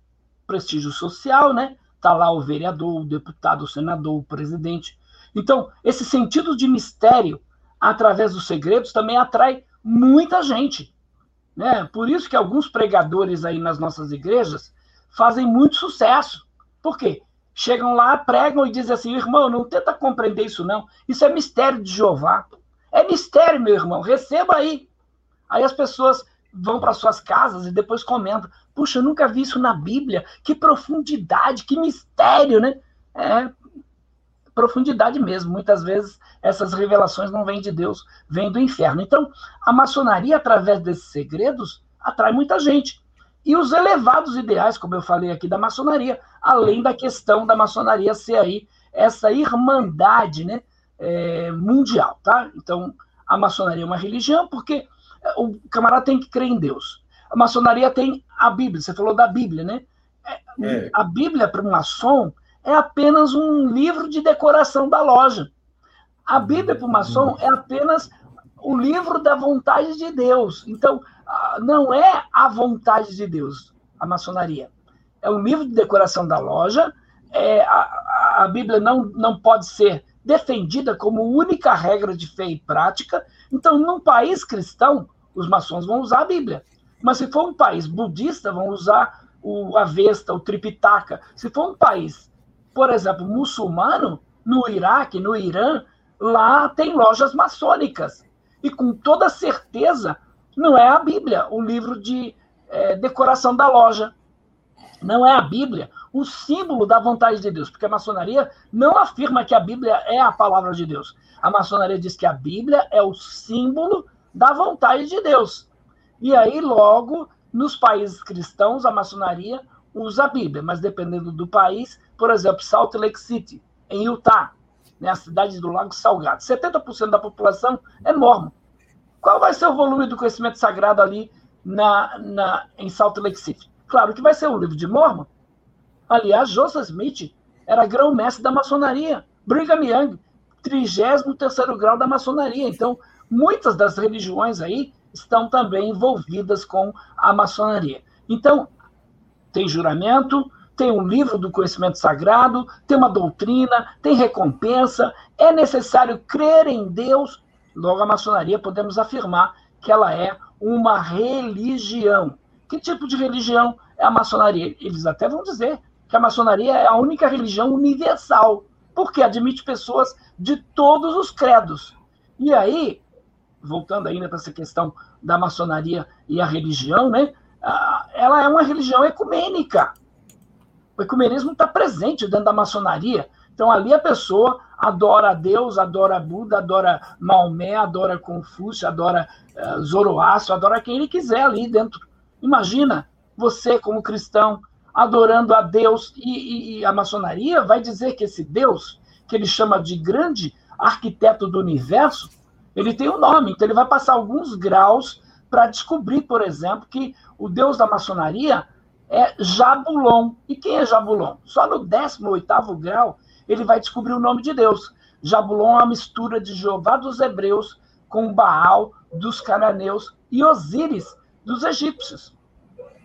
prestígio social, né? Tá lá o vereador, o deputado, o senador, o presidente. Então, esse sentido de mistério através dos segredos também atrai muita gente, né? Por isso que alguns pregadores aí nas nossas igrejas fazem muito sucesso. Por quê? Chegam lá, pregam e dizem assim, irmão, não tenta compreender isso não. Isso é mistério de Jeová. É mistério, meu irmão. Receba aí. Aí as pessoas vão para suas casas e depois comentam: puxa, eu nunca vi isso na Bíblia, que profundidade, que mistério, né? É profundidade mesmo. Muitas vezes essas revelações não vêm de Deus, vêm do inferno. Então, a maçonaria, através desses segredos, atrai muita gente. E os elevados ideais, como eu falei aqui, da maçonaria, além da questão da maçonaria ser aí essa irmandade né, é, mundial, tá? Então, a maçonaria é uma religião porque o camarada tem que crer em Deus. A maçonaria tem a Bíblia, você falou da Bíblia, né? É. é. A Bíblia para um maçom é apenas um livro de decoração da loja. A Bíblia para o maçom é apenas o livro da vontade de Deus. Então, não é a vontade de Deus, a maçonaria. É um livro de decoração da loja. É, a, a Bíblia não, não pode ser defendida como única regra de fé e prática. Então, num país cristão, os maçons vão usar a Bíblia. Mas se for um país budista, vão usar o Avesta, o Tripitaka. Se for um país, por exemplo, muçulmano, no Iraque, no Irã, lá tem lojas maçônicas. E com toda certeza, não é a Bíblia, o livro de é, decoração da loja. Não é a Bíblia o símbolo da vontade de Deus, porque a maçonaria não afirma que a Bíblia é a palavra de Deus. A maçonaria diz que a Bíblia é o símbolo da vontade de Deus. E aí, logo, nos países cristãos, a maçonaria usa a Bíblia, mas dependendo do país, por exemplo, Salt Lake City, em Utah, né, a cidade do Lago Salgado, 70% da população é mormon. Qual vai ser o volume do conhecimento sagrado ali na, na, em Salt Lake City? Claro que vai ser o livro de Mormon, Aliás, Joseph Smith era grão-mestre da maçonaria. Brigham Young, 33 grau da maçonaria. Então, muitas das religiões aí estão também envolvidas com a maçonaria. Então, tem juramento, tem um livro do conhecimento sagrado, tem uma doutrina, tem recompensa, é necessário crer em Deus. Logo, a maçonaria podemos afirmar que ela é uma religião. Que tipo de religião é a maçonaria? Eles até vão dizer que a maçonaria é a única religião universal, porque admite pessoas de todos os credos. E aí, voltando ainda para essa questão da maçonaria e a religião, né? Ela é uma religião ecumênica. O ecumenismo está presente dentro da maçonaria. Então ali a pessoa adora a Deus, adora Buda, adora Maomé, adora Confúcio, adora uh, Zoroastro, adora quem ele quiser ali dentro. Imagina você como cristão adorando a Deus e, e, e a maçonaria vai dizer que esse Deus que ele chama de grande arquiteto do universo, ele tem um nome, então ele vai passar alguns graus para descobrir, por exemplo, que o deus da maçonaria é Jabulon. E quem é Jabulon? Só no 18º grau ele vai descobrir o nome de Deus. Jabulon é uma mistura de Jeová dos hebreus com Baal dos cananeus e Osíris dos egípcios.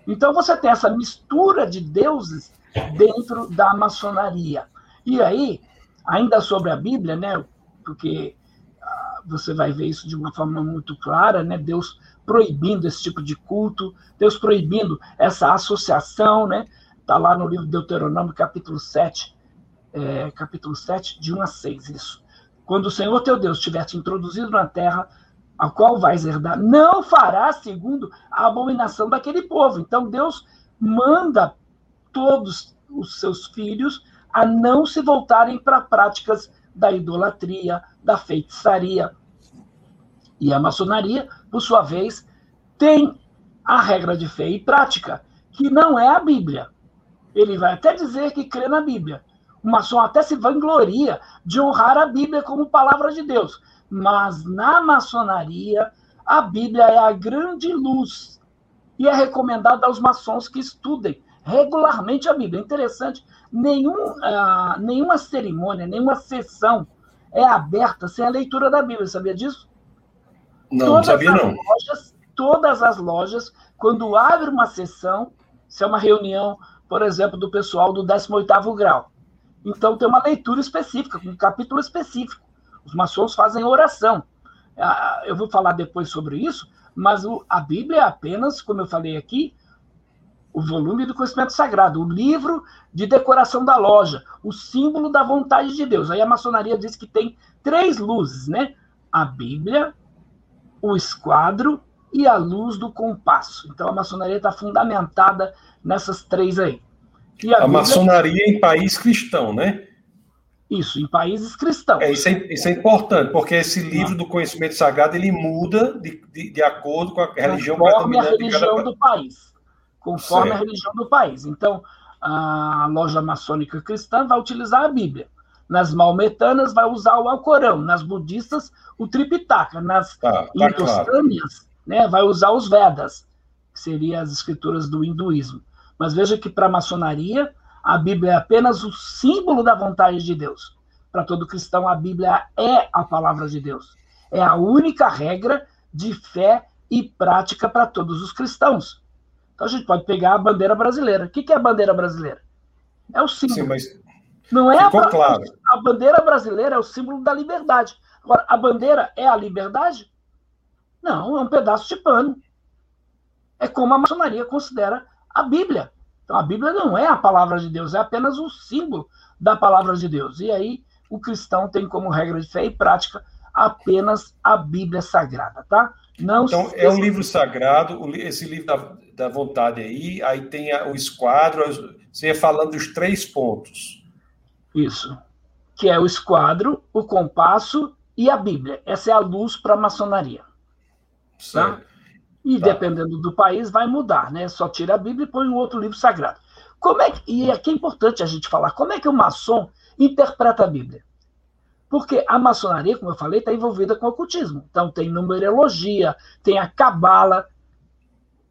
Então você tem essa mistura de deuses dentro da maçonaria. E aí, ainda sobre a Bíblia, né? Porque ah, você vai ver isso de uma forma muito clara, né? Deus proibindo esse tipo de culto, Deus proibindo essa associação, né? Está lá no livro de Deuteronômio, capítulo 7, é, capítulo 7, de 1 a 6, isso. Quando o Senhor teu Deus tiver te introduzido na terra, a qual vais herdar, não fará segundo a abominação daquele povo. Então Deus manda todos os seus filhos a não se voltarem para práticas da idolatria, da feitiçaria. E a maçonaria, por sua vez, tem a regra de fé e prática, que não é a Bíblia. Ele vai até dizer que crê na Bíblia. O maçom até se vangloria de honrar a Bíblia como palavra de Deus. Mas na maçonaria, a Bíblia é a grande luz. E é recomendado aos maçons que estudem regularmente a Bíblia. É interessante, nenhum, uh, nenhuma cerimônia, nenhuma sessão é aberta sem a leitura da Bíblia. Sabia disso? Não, todas não sabia não. Lojas, todas as lojas, quando abre uma sessão, se é uma reunião, por exemplo, do pessoal do 18º grau, então tem uma leitura específica, um capítulo específico. Os maçons fazem oração. Ah, eu vou falar depois sobre isso, mas a Bíblia é apenas, como eu falei aqui, o volume do conhecimento sagrado, o livro de decoração da loja, o símbolo da vontade de Deus. Aí a maçonaria diz que tem três luzes, né? A Bíblia, o esquadro e a luz do compasso. Então a maçonaria está fundamentada nessas três aí. a, a maçonaria em país cristão, né? Isso, em países cristãos. É, isso, é, isso é importante, porque esse livro do conhecimento sagrado ele muda de, de, de acordo com a religião conforme a religião cada... do país. Conforme certo. a religião do país. Então, a loja maçônica cristã vai utilizar a Bíblia. Nas maometanas vai usar o Alcorão. Nas budistas, o Tripitaka. Nas tá, tá claro. né, vai usar os Vedas, que seriam as escrituras do hinduísmo. Mas veja que para a maçonaria a Bíblia é apenas o símbolo da vontade de Deus. Para todo cristão, a Bíblia é a palavra de Deus. É a única regra de fé e prática para todos os cristãos. Então a gente pode pegar a bandeira brasileira. O que é a bandeira brasileira? É o símbolo. Sim, mas não é Ficou a, claro. a bandeira brasileira é o símbolo da liberdade. Agora, a bandeira é a liberdade? Não, é um pedaço de pano. É como a maçonaria considera a Bíblia. Então a Bíblia não é a palavra de Deus, é apenas um símbolo da palavra de Deus. E aí o cristão tem como regra de fé e prática apenas a Bíblia Sagrada, tá? Não então é um livro sagrado, esse livro da, da vontade aí, aí tem o esquadro, você ia falando dos três pontos. Isso. Que é o esquadro, o compasso e a Bíblia. Essa é a luz para a maçonaria. Tá? E tá. dependendo do país, vai mudar, né? Só tira a Bíblia e põe um outro livro sagrado. Como é que, e aqui é importante a gente falar, como é que o maçom interpreta a Bíblia? Porque a maçonaria, como eu falei, está envolvida com o ocultismo. Então tem numerologia, tem a cabala,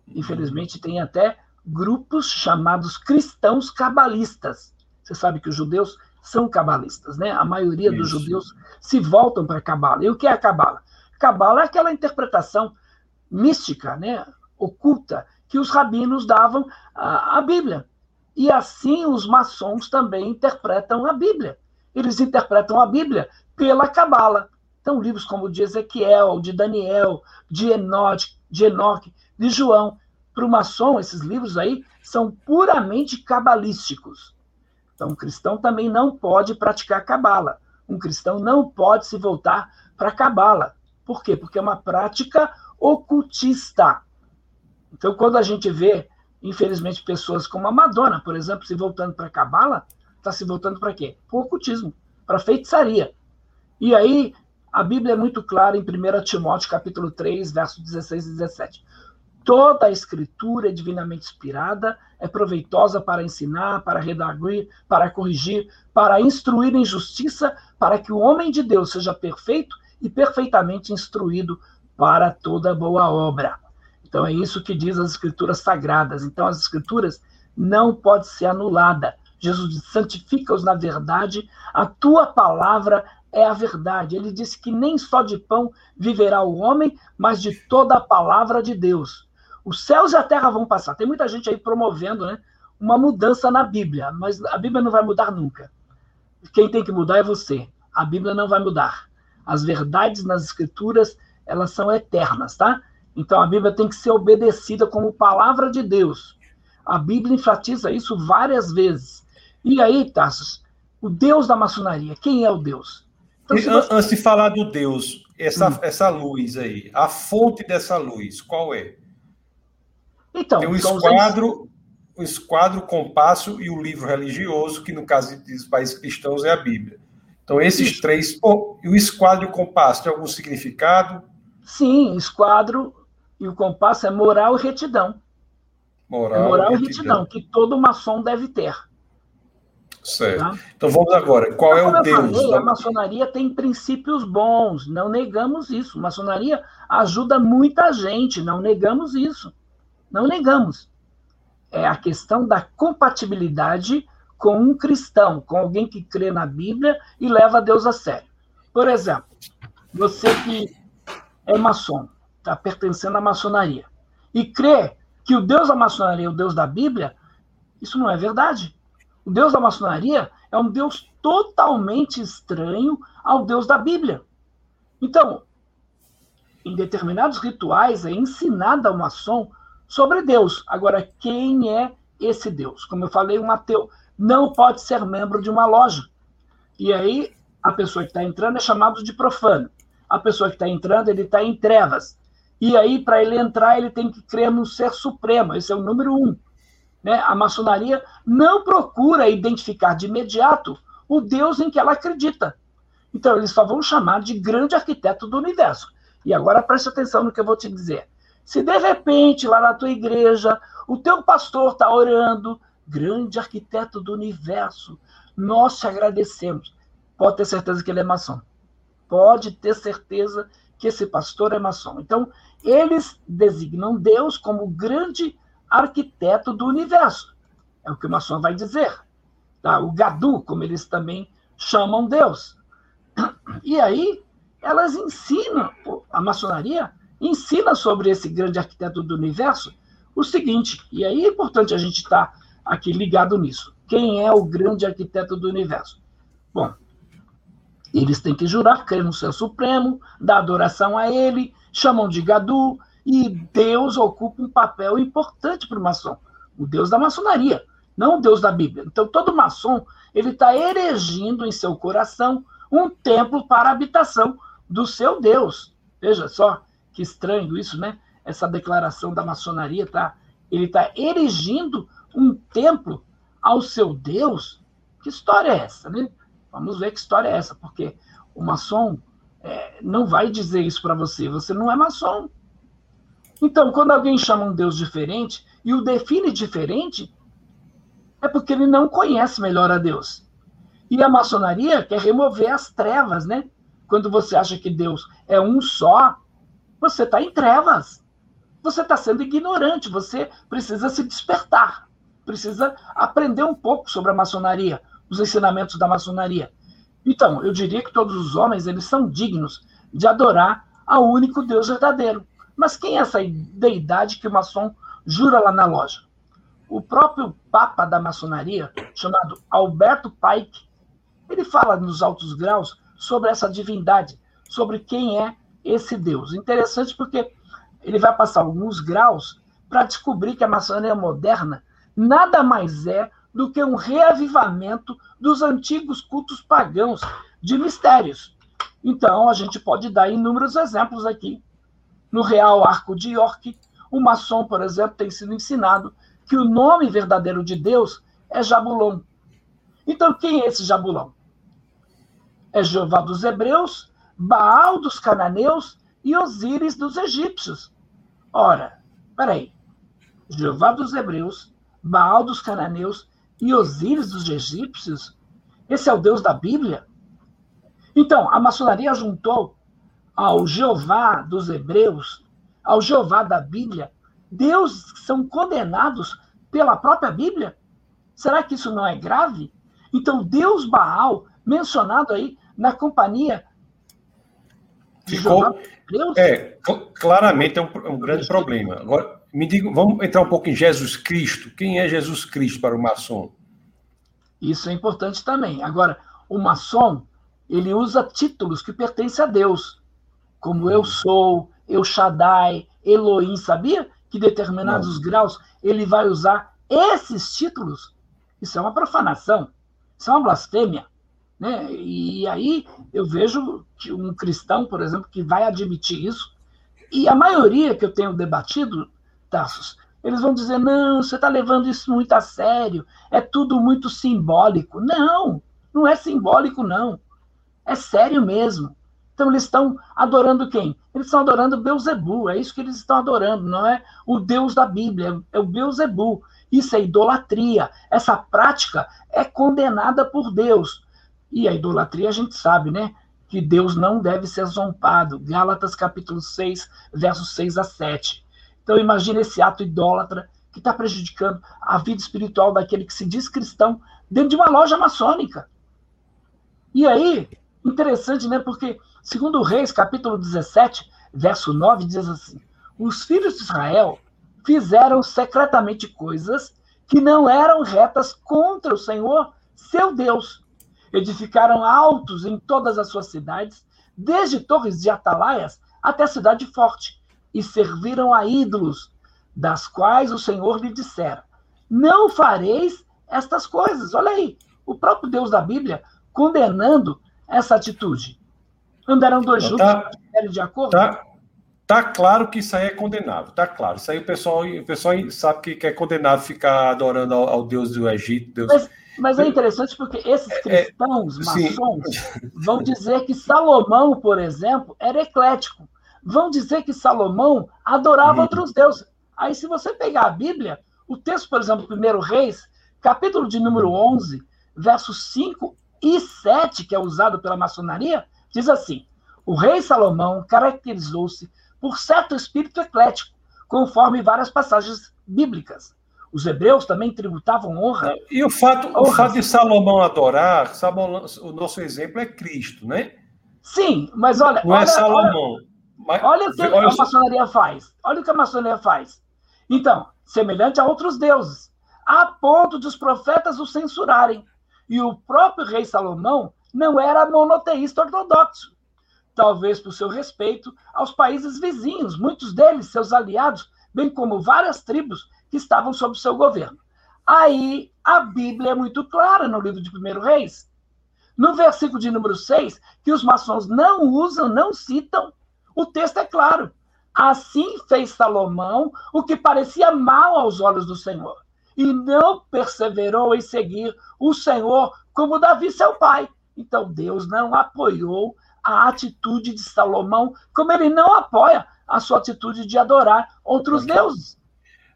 infelizmente tem até grupos chamados cristãos cabalistas. Você sabe que os judeus são cabalistas, né? A maioria Isso. dos judeus se voltam para a cabala. E o que é a cabala? Cabala é aquela interpretação mística, né? oculta, que os rabinos davam à, Bíblia. E assim os maçons também interpretam a Bíblia. Eles interpretam a Bíblia pela cabala. Então, livros como de Ezequiel, de Daniel, de Enoch, de, Enoch, de João, para o maçom, esses livros aí são puramente cabalísticos. Então, um cristão também não pode praticar cabala. Um cristão não pode se voltar para cabala. Por quê? Porque é uma prática ocultista. Então, quando a gente vê, infelizmente, pessoas como a Madonna, por exemplo, se voltando para cabala, está se voltando para quê? Para o ocultismo, para feitiçaria. E aí, a Bíblia é muito clara em 1 Timóteo, capítulo 3, versos 16 e 17. Toda a escritura é divinamente inspirada, é proveitosa para ensinar, para redarguir, para corrigir, para instruir em justiça, para que o homem de Deus seja perfeito e perfeitamente instruído para toda boa obra. Então é isso que diz as escrituras sagradas. Então as escrituras não pode ser anulada. Jesus diz, santifica-os na verdade, a tua palavra é a verdade. Ele disse que nem só de pão viverá o homem, mas de toda a palavra de Deus. Os céus e a terra vão passar. Tem muita gente aí promovendo né, uma mudança na Bíblia, mas a Bíblia não vai mudar nunca. Quem tem que mudar é você. A Bíblia não vai mudar. As verdades nas Escrituras, elas são eternas, tá? Então a Bíblia tem que ser obedecida como palavra de Deus. A Bíblia enfatiza isso várias vezes. E aí, Tassos, o Deus da maçonaria, quem é o Deus? Então, você... Antes de falar do Deus, essa, hum. essa luz aí, a fonte dessa luz, qual é? Então, tem o esquadro, o esquadro, o compasso e o livro religioso, que no caso dos países cristãos é a Bíblia. Então, esses Isso. três. Oh, e o esquadro e o compasso tem algum significado? Sim, esquadro e o compasso é moral e retidão. Moral, é moral e retidão. retidão, que todo maçom deve ter. Certo. Tá? Então vamos agora. Qual então, é o Deus? Falei, da... A maçonaria tem princípios bons, não negamos isso. A maçonaria ajuda muita gente, não negamos isso. Não negamos. É a questão da compatibilidade com um cristão, com alguém que crê na Bíblia e leva Deus a sério. Por exemplo, você que é maçom, está pertencendo à maçonaria, e crê que o Deus da maçonaria é o Deus da Bíblia, isso não é verdade. O Deus da maçonaria é um Deus totalmente estranho ao Deus da Bíblia. Então, em determinados rituais é ensinado ao maçom sobre Deus. Agora, quem é esse Deus? Como eu falei, um ateu não pode ser membro de uma loja. E aí, a pessoa que está entrando é chamado de profano. A pessoa que está entrando, ele está em trevas. E aí, para ele entrar, ele tem que crer no ser supremo. Esse é o número um. Né? A maçonaria não procura identificar de imediato o Deus em que ela acredita. Então, eles só vão chamar de grande arquiteto do universo. E agora preste atenção no que eu vou te dizer. Se de repente lá na tua igreja o teu pastor está orando, grande arquiteto do universo, nós te agradecemos. Pode ter certeza que ele é maçom. Pode ter certeza que esse pastor é maçom. Então, eles designam Deus como grande arquiteto do universo. É o que o maçom vai dizer. Tá? O Gadu, como eles também chamam Deus. E aí, elas ensinam, a maçonaria ensina sobre esse grande arquiteto do universo o seguinte, e aí é importante a gente estar tá aqui ligado nisso. Quem é o grande arquiteto do universo? Bom, eles têm que jurar crer no Ser Supremo, dar adoração a ele, chamam de Gadu, e Deus ocupa um papel importante para o maçom, o Deus da maçonaria, não o Deus da Bíblia. Então, todo maçom ele está erigindo em seu coração um templo para a habitação do seu Deus. Veja só, que estranho isso, né? Essa declaração da maçonaria, tá? Ele está erigindo um templo ao seu Deus. Que história é essa, né? Vamos ver que história é essa, porque o maçom é, não vai dizer isso para você. Você não é maçom. Então, quando alguém chama um Deus diferente e o define diferente, é porque ele não conhece melhor a Deus. E a maçonaria quer remover as trevas, né? Quando você acha que Deus é um só, você está em trevas. você está sendo ignorante, você precisa se despertar, precisa aprender um pouco sobre a maçonaria, os ensinamentos da maçonaria. Então, eu diria que todos os homens eles são dignos de adorar ao único Deus verdadeiro. Mas quem é essa deidade que o maçom jura lá na loja? O próprio Papa da maçonaria, chamado Alberto Pike, ele fala nos altos graus sobre essa divindade, sobre quem é esse Deus. Interessante porque ele vai passar alguns graus para descobrir que a maçonaria moderna nada mais é do que um reavivamento dos antigos cultos pagãos de mistérios. Então, a gente pode dar inúmeros exemplos aqui. No Real Arco de York, o maçom, por exemplo, tem sido ensinado que o nome verdadeiro de Deus é Jabulon. Então, quem é esse Jabulon? É Jeová dos Hebreus, Baal dos cananeus e Osíris dos egípcios. Ora, peraí. Jeová dos Hebreus, Baal dos cananeus e Osíris dos egípcios? Esse é o Deus da Bíblia? Então, a maçonaria juntou ao Jeová dos Hebreus, ao Jeová da Bíblia, deuses que são condenados pela própria Bíblia? Será que isso não é grave? Então, Deus Baal, mencionado aí na companhia Ficou. É, claramente é um, é um grande problema. Agora, me diga, vamos entrar um pouco em Jesus Cristo. Quem é Jesus Cristo para o maçom? Isso é importante também. Agora, o maçom, ele usa títulos que pertencem a Deus, como eu sou, eu Shaddai, Elohim, sabia? Que determinados Não. graus ele vai usar esses títulos. Isso é uma profanação, isso é uma blasfêmia. Né? E aí eu vejo um cristão, por exemplo, que vai admitir isso, e a maioria que eu tenho debatido, Tassos, eles vão dizer: não, você está levando isso muito a sério, é tudo muito simbólico. Não, não é simbólico, não. É sério mesmo. Então eles estão adorando quem? Eles estão adorando Beuzebu, é isso que eles estão adorando, não é o Deus da Bíblia, é o Beuzebu. Isso é idolatria. Essa prática é condenada por Deus. E a idolatria a gente sabe, né? Que Deus não deve ser zombado. Gálatas capítulo 6, versos 6 a 7. Então imagine esse ato idólatra que está prejudicando a vida espiritual daquele que se diz cristão dentro de uma loja maçônica. E aí, interessante, né? Porque, segundo Reis, capítulo 17, verso 9, diz assim: Os filhos de Israel fizeram secretamente coisas que não eram retas contra o Senhor, seu Deus, Edificaram altos em todas as suas cidades, desde torres de atalaias até a cidade forte, e serviram a ídolos, das quais o Senhor lhe dissera: Não fareis estas coisas. Olha aí, o próprio Deus da Bíblia condenando essa atitude. Andarão dois juntos tá, de acordo? Tá, tá claro que isso aí é condenável, tá claro. Isso aí o pessoal, o pessoal sabe que é condenável ficar adorando ao, ao Deus do Egito. Deus... Mas, mas é interessante porque esses é, é, cristãos é, maçons vão dizer que Salomão, por exemplo, era eclético. Vão dizer que Salomão adorava hum. outros deuses. Aí, se você pegar a Bíblia, o texto, por exemplo, 1 Reis, capítulo de número 11, versos 5 e 7, que é usado pela maçonaria, diz assim: O rei Salomão caracterizou-se por certo espírito eclético, conforme várias passagens bíblicas. Os hebreus também tributavam honra. E o fato, o fato de Salomão adorar, Salomão, o nosso exemplo é Cristo, né? Sim, mas olha. Não é olha, é Salomão. Olha, mas, olha o que olha, a maçonaria faz. Olha o que a maçonaria faz. Então, semelhante a outros deuses, a ponto de os profetas o censurarem. E o próprio rei Salomão não era monoteísta ortodoxo. Talvez por seu respeito aos países vizinhos, muitos deles, seus aliados, bem como várias tribos que estavam sob seu governo. Aí a Bíblia é muito clara no livro de 1 Reis. No versículo de número 6, que os maçons não usam, não citam, o texto é claro. Assim fez Salomão o que parecia mal aos olhos do Senhor, e não perseverou em seguir o Senhor como Davi, seu pai. Então Deus não apoiou a atitude de Salomão, como ele não apoia a sua atitude de adorar outros deuses.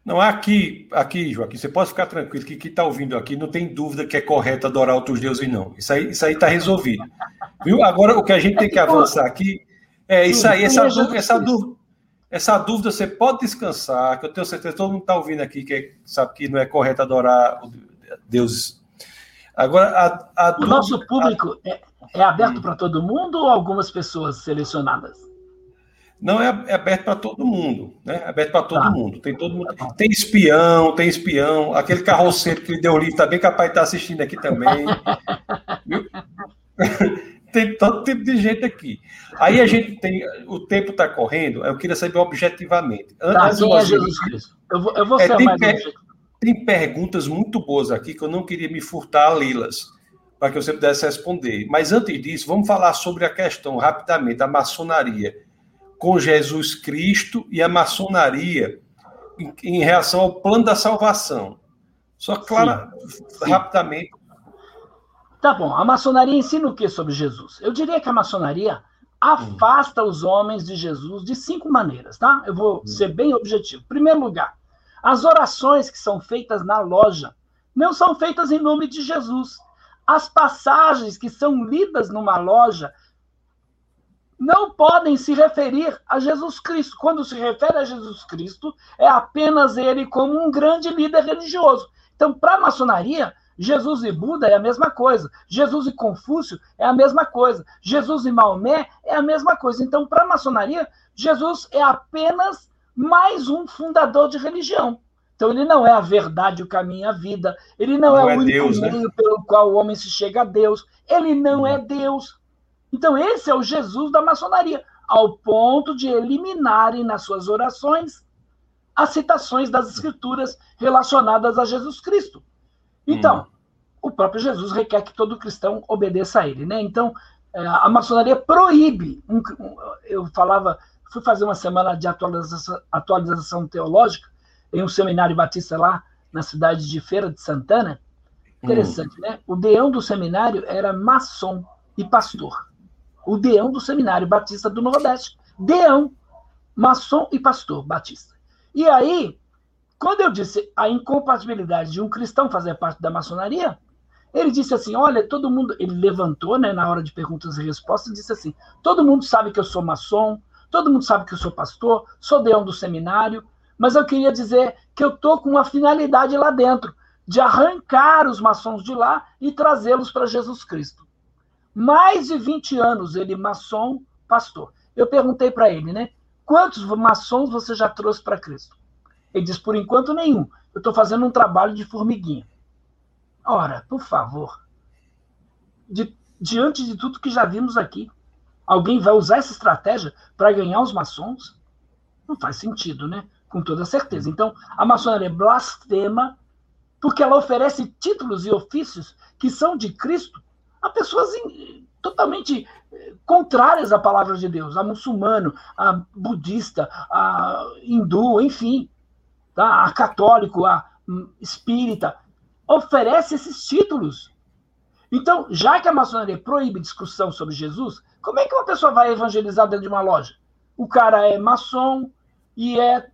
Não, aqui, aqui, Joaquim, você pode ficar tranquilo que quem está ouvindo aqui não tem dúvida que é correto adorar outros deuses, não. Isso aí isso está resolvido. Viu? Agora, o que a gente tem que avançar aqui é isso aí, essa, essa, dúvida, essa dúvida você pode descansar, que eu tenho certeza que todo mundo está ouvindo aqui que é, sabe que não é correto adorar Deus. Agora, a, a o dúvida, nosso público a... é, é, aberto para todo mundo ou algumas pessoas selecionadas? Não é, é aberto para todo mundo, né? É aberto para todo tá. mundo. Tem todo mundo. Tem espião, tem espião. Aquele carroceiro que deu livro está bem capaz de estar tá assistindo aqui também. tem todo tipo de gente aqui. Aí a gente tem. O tempo está correndo, eu queria saber objetivamente. Tá, Antes Cristo? Eu vou, eu vou é, ser tem, per, tem perguntas muito boas aqui que eu não queria me furtar a lê-las, para que você pudesse responder. Mas antes disso, vamos falar sobre a questão, rapidamente, da maçonaria com Jesus Cristo e a maçonaria em, em relação ao plano da salvação. Só, claro, sim, sim. rapidamente, Tá bom, a maçonaria ensina o que sobre Jesus? Eu diria que a maçonaria afasta os homens de Jesus de cinco maneiras, tá? Eu vou ser bem objetivo. Primeiro lugar, as orações que são feitas na loja não são feitas em nome de Jesus. As passagens que são lidas numa loja não podem se referir a Jesus Cristo. Quando se refere a Jesus Cristo, é apenas ele como um grande líder religioso. Então, para a maçonaria, Jesus e Buda é a mesma coisa. Jesus e Confúcio é a mesma coisa. Jesus e Maomé é a mesma coisa. Então, para a maçonaria, Jesus é apenas mais um fundador de religião. Então, ele não é a verdade, o caminho, a vida. Ele não, é não é, é, o único Deus, meio né? pelo qual o homem se chega a Deus. Ele não é Deus. Então, esse é o Jesus da maçonaria, ao ponto de eliminarem nas suas orações as citações das escrituras relacionadas a Jesus Cristo. Então, hum. o próprio Jesus requer que todo cristão obedeça a ele, né? Então, é, a maçonaria proíbe. Um, um, eu falava, fui fazer uma semana de atualização, atualização teológica em um seminário batista lá na cidade de Feira de Santana. Interessante, hum. né? O deão do seminário era maçom e pastor. O deão do seminário batista do Nordeste. Deão, maçom e pastor batista. E aí, quando eu disse a incompatibilidade de um cristão fazer parte da maçonaria, ele disse assim: olha, todo mundo. Ele levantou, né, na hora de perguntas e respostas, e disse assim: todo mundo sabe que eu sou maçom, todo mundo sabe que eu sou pastor, sou deão do seminário, mas eu queria dizer que eu estou com uma finalidade lá dentro, de arrancar os maçons de lá e trazê-los para Jesus Cristo. Mais de 20 anos ele, maçom, pastor. Eu perguntei para ele, né? Quantos maçons você já trouxe para Cristo? Ele diz, por enquanto nenhum. Eu estou fazendo um trabalho de formiguinha. Ora, por favor. De, diante de tudo que já vimos aqui, alguém vai usar essa estratégia para ganhar os maçons? Não faz sentido, né? Com toda certeza. Então, a maçonaria blasfema porque ela oferece títulos e ofícios que são de Cristo a pessoas totalmente eh, contrárias à palavra de Deus, a muçulmano, a budista, a hindu, enfim tá? a católico, a espírita, oferece esses títulos. Então, já que a maçonaria proíbe discussão sobre Jesus, como é que uma pessoa vai evangelizar dentro de uma loja? O cara é maçom e é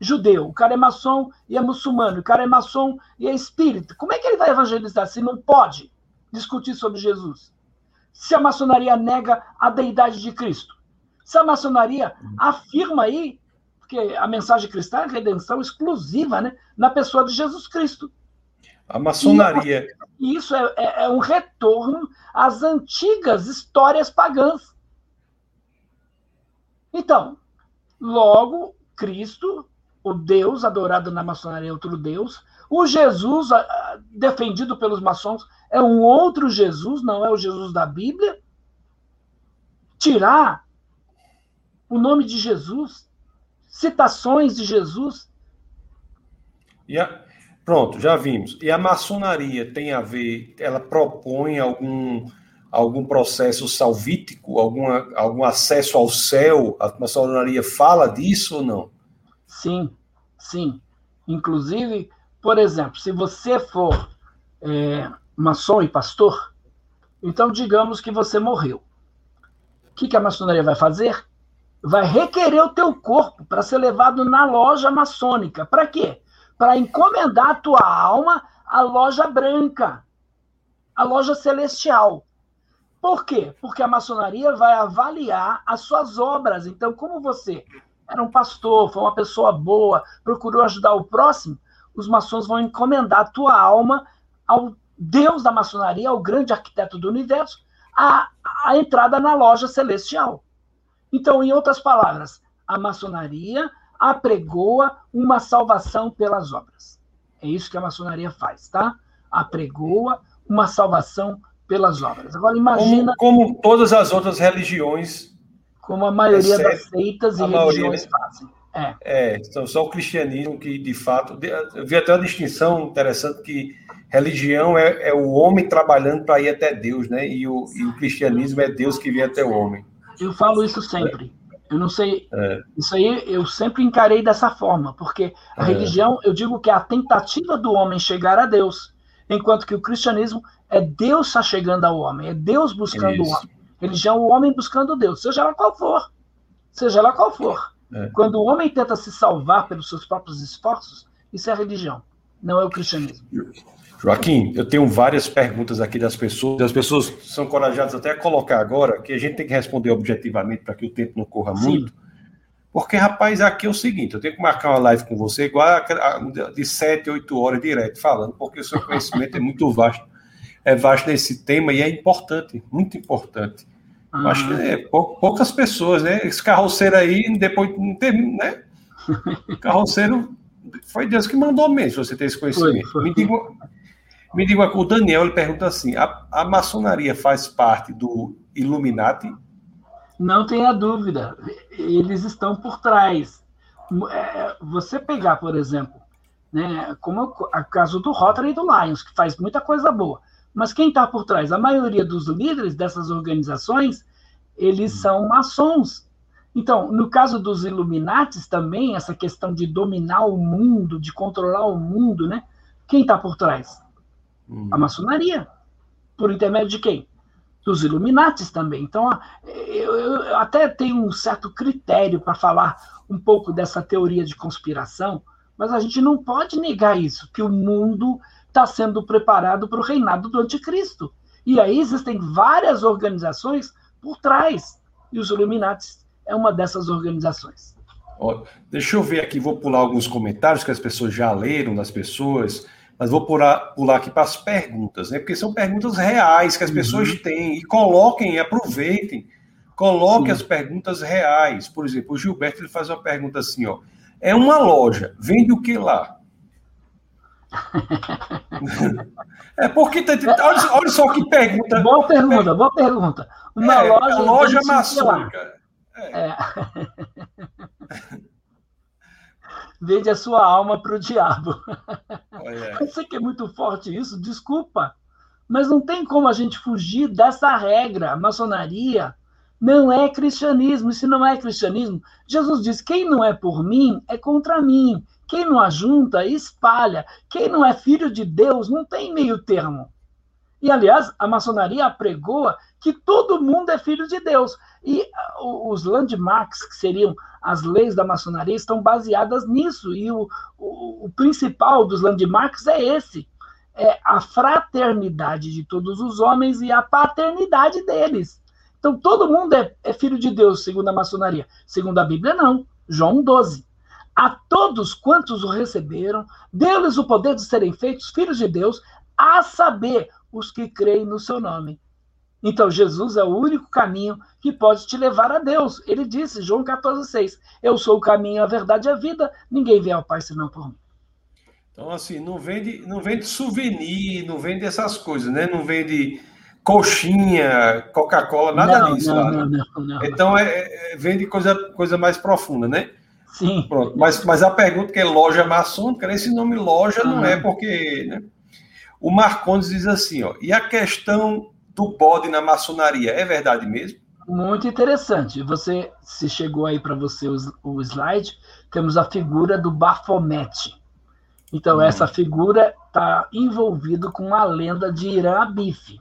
judeu, o cara é maçom e é muçulmano, o cara é maçom e é espírita. Como é que ele vai evangelizar se não pode discutir sobre Jesus? Se a maçonaria nega a deidade de Cristo? Se a maçonaria afirma aí porque a mensagem cristã é redenção exclusiva né, na pessoa de Jesus Cristo. A maçonaria. E isso é, é, é um retorno às antigas histórias pagãs. Então, logo, Cristo, o Deus adorado na maçonaria é outro Deus, o Jesus defendido pelos maçons é um outro Jesus, não é o Jesus da Bíblia. Tirar o nome de Jesus citações de Jesus. E a... Pronto, já vimos. E a maçonaria tem a ver, ela propõe algum, algum processo salvítico, alguma, algum acesso ao céu? A maçonaria fala disso ou não? Sim, sim. Inclusive, por exemplo, se você for é, maçom e pastor, então digamos que você morreu. O que, que a maçonaria vai fazer? vai requerer o teu corpo para ser levado na loja maçônica. Para quê? Para encomendar a tua alma à loja branca, à loja celestial. Por quê? Porque a maçonaria vai avaliar as suas obras. Então, como você era um pastor, foi uma pessoa boa, procurou ajudar o próximo, os maçons vão encomendar a tua alma ao Deus da maçonaria, ao grande arquiteto do universo, a, a entrada na loja celestial. Então, em outras palavras, a maçonaria apregoa uma salvação pelas obras. É isso que a maçonaria faz, tá? Apregoa uma salvação pelas obras. Agora imagina. Como, como todas as outras religiões. Como a maioria das seitas e religiões maioria, fazem. É. é, então só o cristianismo que, de fato. Eu vi até uma distinção interessante que religião é, é o homem trabalhando para ir até Deus, né? E o, e o cristianismo é Deus que vem até o homem. Eu falo isso sempre. Eu não sei. É. Isso aí eu sempre encarei dessa forma, porque a é. religião, eu digo que é a tentativa do homem chegar a Deus, enquanto que o cristianismo é Deus está chegando ao homem, é Deus buscando isso. o homem. Religião, o homem buscando Deus, seja lá qual for. Seja lá qual for. É. Quando o homem tenta se salvar pelos seus próprios esforços, isso é religião, não é o cristianismo. Joaquim, eu tenho várias perguntas aqui das pessoas. As pessoas são corajadas até a colocar agora, que a gente tem que responder objetivamente para que o tempo não corra Sim. muito. Porque, rapaz, aqui é o seguinte: eu tenho que marcar uma live com você igual a, de 7, 8 horas direto falando, porque o seu conhecimento é muito vasto. É vasto nesse tema e é importante, muito importante. Uhum. Acho que é, poucas pessoas, né? Esse carroceiro aí, depois não termina, né? Carroceiro foi Deus que mandou mesmo, você ter esse conhecimento. Foi, foi. Me diga, me diga, o Daniel ele pergunta assim: a, a maçonaria faz parte do Illuminati? Não tenha dúvida, eles estão por trás. É, você pegar, por exemplo, né, como o caso do Rotary e do Lions, que faz muita coisa boa, mas quem está por trás? A maioria dos líderes dessas organizações, eles hum. são maçons. Então, no caso dos Illuminatis também, essa questão de dominar o mundo, de controlar o mundo, né? Quem está por trás? A maçonaria. Por intermédio de quem? Dos Illuminatis também. Então, eu, eu até tenho um certo critério para falar um pouco dessa teoria de conspiração, mas a gente não pode negar isso, que o mundo está sendo preparado para o reinado do anticristo. E aí existem várias organizações por trás, e os Illuminati é uma dessas organizações. Deixa eu ver aqui, vou pular alguns comentários que as pessoas já leram das pessoas mas vou pular, pular aqui para as perguntas, né? Porque são perguntas reais que as pessoas uhum. têm e coloquem, aproveitem, coloquem Sim. as perguntas reais. Por exemplo, o Gilberto ele faz uma pergunta assim, ó: é uma loja, vende o que lá? É porque olha, olha, só que pergunta. Boa pergunta, boa pergunta. Uma é, loja, loja maçônica. É. é. vende a sua alma para o diabo. Eu sei que é muito forte isso, desculpa. Mas não tem como a gente fugir dessa regra. A maçonaria não é cristianismo. E se não é cristianismo, Jesus diz: quem não é por mim é contra mim. Quem não ajunta, espalha. Quem não é filho de Deus, não tem meio termo. E, aliás, a maçonaria apregoa que todo mundo é filho de Deus. E uh, os landmarks, que seriam as leis da maçonaria, estão baseadas nisso. E o, o, o principal dos landmarks é esse: é a fraternidade de todos os homens e a paternidade deles. Então, todo mundo é, é filho de Deus, segundo a maçonaria. Segundo a Bíblia, não. João 12. A todos quantos o receberam, deu-lhes o poder de serem feitos filhos de Deus, a saber, os que creem no seu nome. Então, Jesus é o único caminho que pode te levar a Deus. Ele disse, João 14,6: Eu sou o caminho, a verdade e a vida, ninguém vem ao Pai senão por mim. Então, assim, não vende, não vende souvenir, não vende essas coisas, né? Não vende coxinha, Coca-Cola, nada não, disso. Não, não, Então, é, é, vende coisa, coisa mais profunda, né? Sim. Pronto. Mas, mas a pergunta que é loja maçônica, esse nome loja não é porque. Né? O Marcondes diz assim, ó, e a questão do bode na maçonaria, é verdade mesmo? Muito interessante. Você, se chegou aí para você o, o, slide, temos a figura do Baphomet. Então, hum. essa figura está envolvida com a lenda de Irã Abif.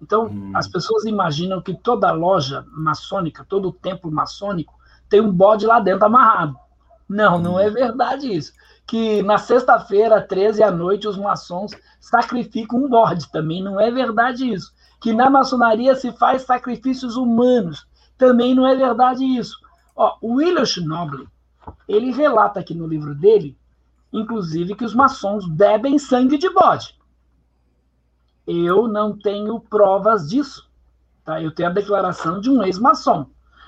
Então, hum. as pessoas imaginam que toda loja maçônica, todo templo maçônico, tem um bode lá dentro amarrado. Não, não é verdade isso. Que na sexta-feira, 13 à noite, os maçons sacrificam um bode. Também não é verdade isso que na maçonaria se faz sacrifícios humanos. Também não é verdade isso. Ó, o William Schnoble, ele relata aqui no livro dele, inclusive, que os maçons bebem sangue de bode. Eu não tenho provas disso. Tá? Eu tenho a declaração de um ex-maçom.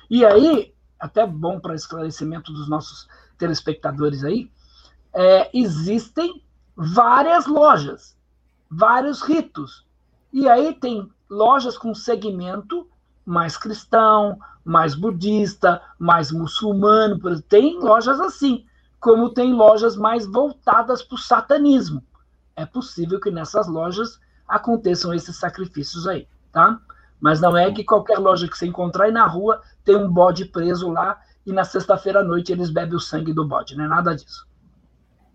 E aí, até bom para esclarecimento dos nossos telespectadores aí, é, existem várias lojas, vários ritos. E aí tem lojas com segmento mais cristão, mais budista, mais muçulmano. Tem lojas assim, como tem lojas mais voltadas para o satanismo. É possível que nessas lojas aconteçam esses sacrifícios aí, tá? Mas não é que qualquer loja que você encontrar aí na rua tem um bode preso lá e na sexta-feira à noite eles bebem o sangue do bode, não é nada disso.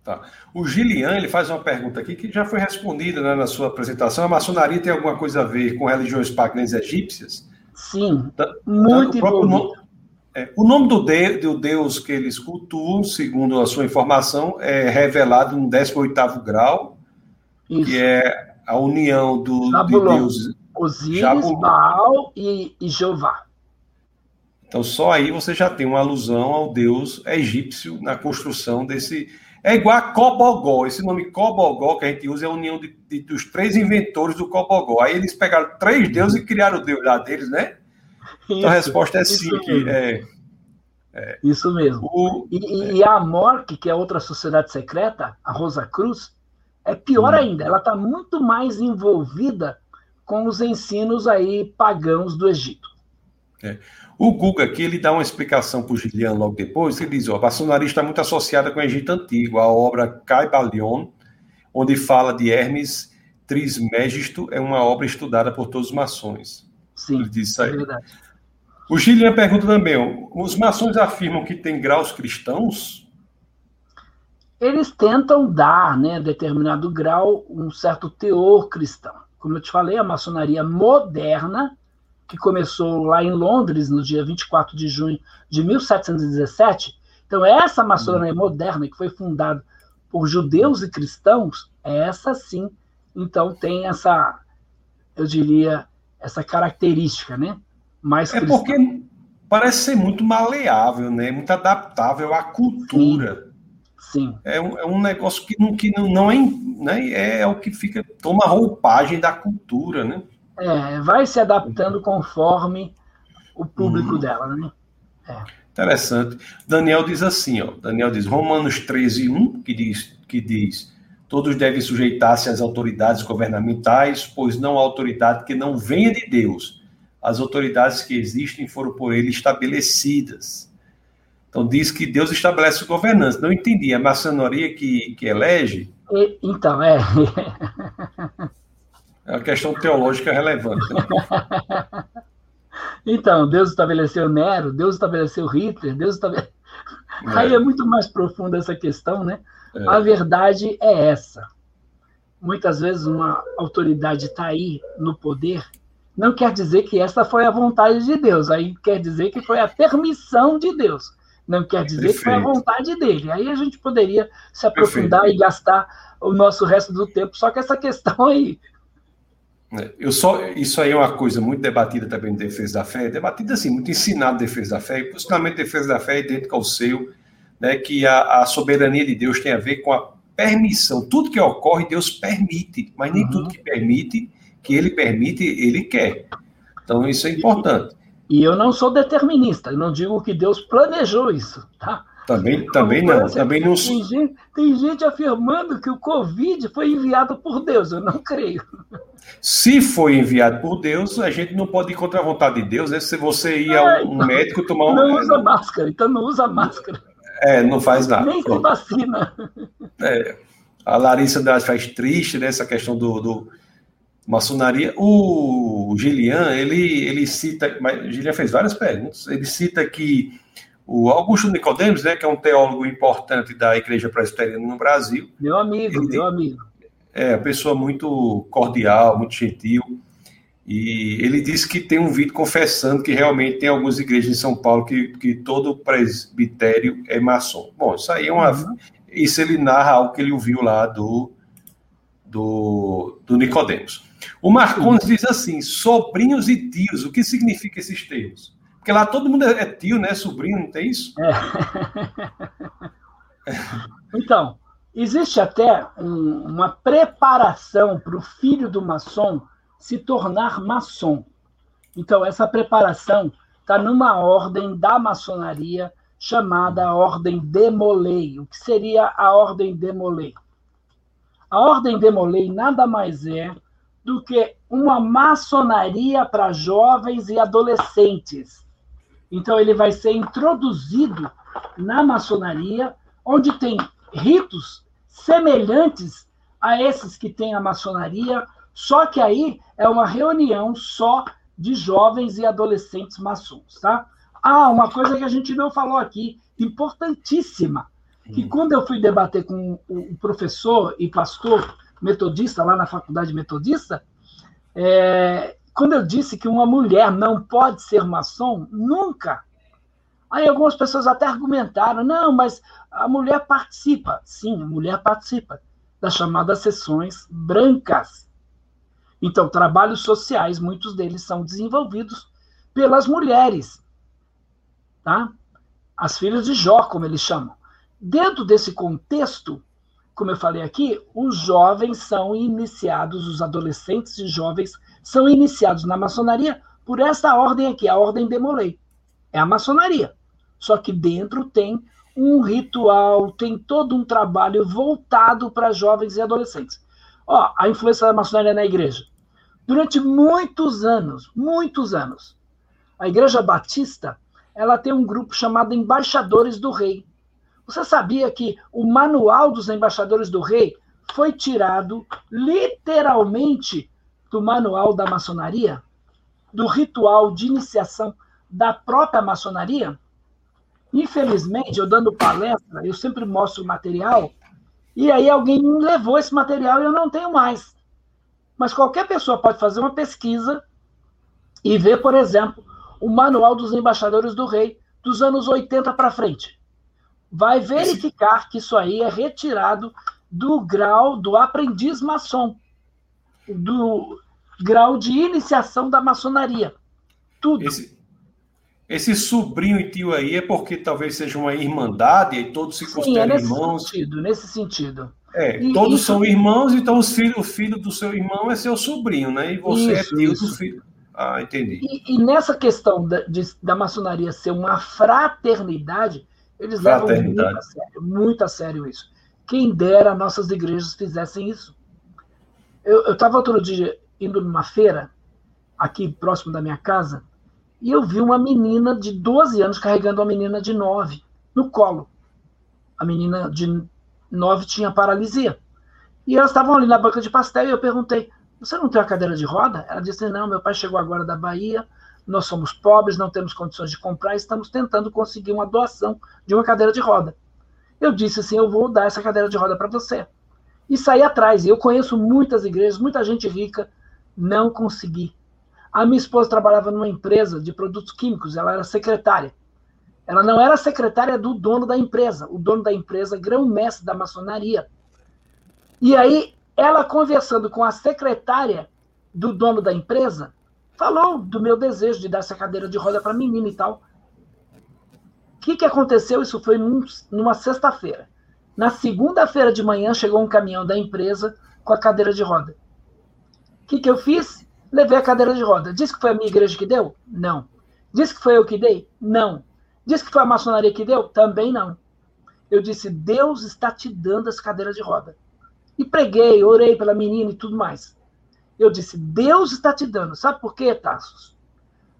Tá. O Gilian ele faz uma pergunta aqui que já foi respondida né, na sua apresentação. A maçonaria tem alguma coisa a ver com religiões pagãs egípcias? Sim, tá, muito tá, o, nome, é, o nome do, de, do, deus que eles cultuam, segundo a sua informação, é revelado no 18º grau, Isso. que é a união do, de Deus. Osíris. Baal e, e Jeová. Então, só aí você já tem uma alusão ao deus egípcio na construção desse. É igual a Cobogó. Esse nome Cobogó que a gente usa é a união de, de, dos três inventores do Cobogó. Aí eles pegaram três deuses e criaram o deus lá deles, né? Isso, então a resposta é sim. Que é, é, isso mesmo. O, e, é. e, a Mork, que é outra sociedade secreta, a Rosa Cruz, é pior hum. ainda. Ela está muito mais envolvida com os ensinos aí pagãos do Egito. É. O Guga aqui ele dá uma explicação para o Gilian logo depois. Ele diz: ó, a maçonaria está muito associada com o Egito Antigo. A obra Caibalion, onde fala de Hermes Trismegisto, é uma obra estudada por todos os maçons. Sim, ele diz isso aí. é verdade. O Gilian pergunta também: os maçons afirmam que tem graus cristãos? Eles tentam dar, né, determinado grau, um certo teor cristão. Como eu te falei, a maçonaria moderna que começou lá em Londres no dia 24 de junho de 1717. Então, essa maçonaria uhum. moderna, que foi fundada por judeus e cristãos, essa sim, então tem essa, eu diria, essa característica, né? Mais é cristã. porque parece ser muito maleável, né? Muito adaptável à cultura. Sim. Sim. É, um, é um negócio que não, que não, não é, né? é, é o que fica, toma roupagem da cultura, né? É, vai se adaptando conforme o público uhum. dela, né? É. Interessante. Daniel diz assim, ó. Daniel diz, Romanos 13, 1, que diz, que diz todos devem sujeitar-se às autoridades governamentais, pois não há autoridade que não venha de Deus. As autoridades que existem foram por ele estabelecidas. Então diz que Deus estabelece o governança. Não entendi. A maçonaria que, que elege? E, então, é. É uma questão teológica relevante. Né? então, Deus estabeleceu Nero, Deus estabeleceu Hitler, Deus estabeleceu. É. Aí é muito mais profunda essa questão, né? É. A verdade é essa. Muitas vezes uma autoridade está aí no poder, não quer dizer que essa foi a vontade de Deus, aí quer dizer que foi a permissão de Deus, não quer dizer Perfeito. que foi a vontade dele. Aí a gente poderia se aprofundar Perfeito. e gastar o nosso resto do tempo só que essa questão aí. É, eu só, isso aí é uma coisa muito debatida também em defesa da fé, debatida assim, muito ensinado em defesa da fé, e possivelmente defesa da fé é idêntica ao seu, né, que a, a, soberania de Deus tem a ver com a permissão. Tudo que ocorre, Deus permite, mas nem uhum. tudo que permite, que ele permite, ele quer. Então, isso é importante. E, eu não sou determinista, eu não digo que Deus planejou isso, tá? Também, também não, também não. Tem gente, tem gente afirmando que o Covid foi enviado por Deus, eu não creio. Se foi enviado por Deus, a gente não pode ir contra a vontade de Deus, né? Se você ir a um então, médico tomar um. Não usa máscara, então não usa máscara. É, não faz nada. Nem se vacina. É, a Larissa faz triste nessa né, questão do, do maçonaria. O Gilian, ele, ele cita, mas Gilian fez várias perguntas. Ele cita que o Augusto Nicodemos, né, que é um teólogo importante da Igreja Presbiteriana no Brasil. Meu amigo, ele, meu amigo. É, pessoa muito cordial, muito gentil. E ele disse que tem um vídeo confessando que realmente tem algumas igrejas em São Paulo que, que todo presbitério é maçom. Bom, isso aí é uma. Uhum. Isso ele narra algo que ele ouviu lá do, do, do Nicodemos. O Marcones diz assim: sobrinhos e tios, o que significa esses termos? Porque lá todo mundo é tio, né? Sobrinho, não tem isso? É. então, existe até um, uma preparação para o filho do maçom se tornar maçom. Então, essa preparação está numa ordem da maçonaria chamada Ordem de Molay. O que seria a Ordem de Molay? A Ordem de Molay nada mais é do que uma maçonaria para jovens e adolescentes. Então, ele vai ser introduzido na maçonaria, onde tem ritos semelhantes a esses que tem a maçonaria, só que aí é uma reunião só de jovens e adolescentes maçons, tá? Ah, uma coisa que a gente não falou aqui, importantíssima, que quando eu fui debater com o professor e pastor metodista lá na faculdade metodista, é, quando eu disse que uma mulher não pode ser maçom, nunca. Aí algumas pessoas até argumentaram, não, mas a mulher participa. Sim, a mulher participa das chamadas sessões brancas. Então, trabalhos sociais, muitos deles são desenvolvidos pelas mulheres. Tá? As filhas de Jó, como eles chamam. Dentro desse contexto, como eu falei aqui, os jovens são iniciados, os adolescentes e jovens são iniciados na maçonaria por essa ordem aqui, a ordem de Molay. É a maçonaria. Só que dentro tem um ritual, tem todo um trabalho voltado para jovens e adolescentes. Ó, a influência da maçonaria na igreja. Durante muitos anos, muitos anos, a Igreja Batista, ela tem um grupo chamado Embaixadores do Rei. Você sabia que o manual dos embaixadores do rei foi tirado literalmente do manual da maçonaria, do ritual de iniciação da própria maçonaria? Infelizmente, eu dando palestra, eu sempre mostro material, e aí alguém levou esse material e eu não tenho mais. Mas qualquer pessoa pode fazer uma pesquisa e ver, por exemplo, o manual dos embaixadores do rei dos anos 80 para frente vai verificar que isso aí é retirado do grau do aprendiz maçom, do grau de iniciação da maçonaria. Tudo. Esse, esse sobrinho e tio aí é porque talvez seja uma irmandade e todos se Sim, consideram é nesse irmãos. Sentido, nesse sentido. É, e, todos isso... são irmãos, então os filho, o filho do seu irmão é seu sobrinho, né? E você é isso, é tio isso. do filho. Ah, entendi. E, e nessa questão da, de, da maçonaria ser uma fraternidade, eles levam muito a sério, muito a sério isso. Quem dera nossas igrejas fizessem isso. Eu estava outro dia indo numa feira, aqui próximo da minha casa, e eu vi uma menina de 12 anos carregando uma menina de 9 no colo. A menina de 9 tinha paralisia. E elas estavam ali na banca de pastel e eu perguntei: Você não tem uma cadeira de roda? Ela disse: Não, meu pai chegou agora da Bahia, nós somos pobres, não temos condições de comprar, estamos tentando conseguir uma doação de uma cadeira de roda. Eu disse assim: eu vou dar essa cadeira de roda para você. E saí atrás. Eu conheço muitas igrejas, muita gente rica, não consegui. A minha esposa trabalhava numa empresa de produtos químicos, ela era secretária. Ela não era secretária do dono da empresa, o dono da empresa, grão-mestre da maçonaria. E aí, ela conversando com a secretária do dono da empresa, falou do meu desejo de dar essa cadeira de roda para a menina e tal. O que, que aconteceu? Isso foi num, numa sexta-feira. Na segunda-feira de manhã chegou um caminhão da empresa com a cadeira de roda. O que, que eu fiz? Levei a cadeira de roda. Disse que foi a minha igreja que deu? Não. Disse que foi eu que dei? Não. Disse que foi a maçonaria que deu? Também não. Eu disse: Deus está te dando essa cadeira de roda. E preguei, orei pela menina e tudo mais. Eu disse, Deus está te dando. Sabe por quê, Tassos?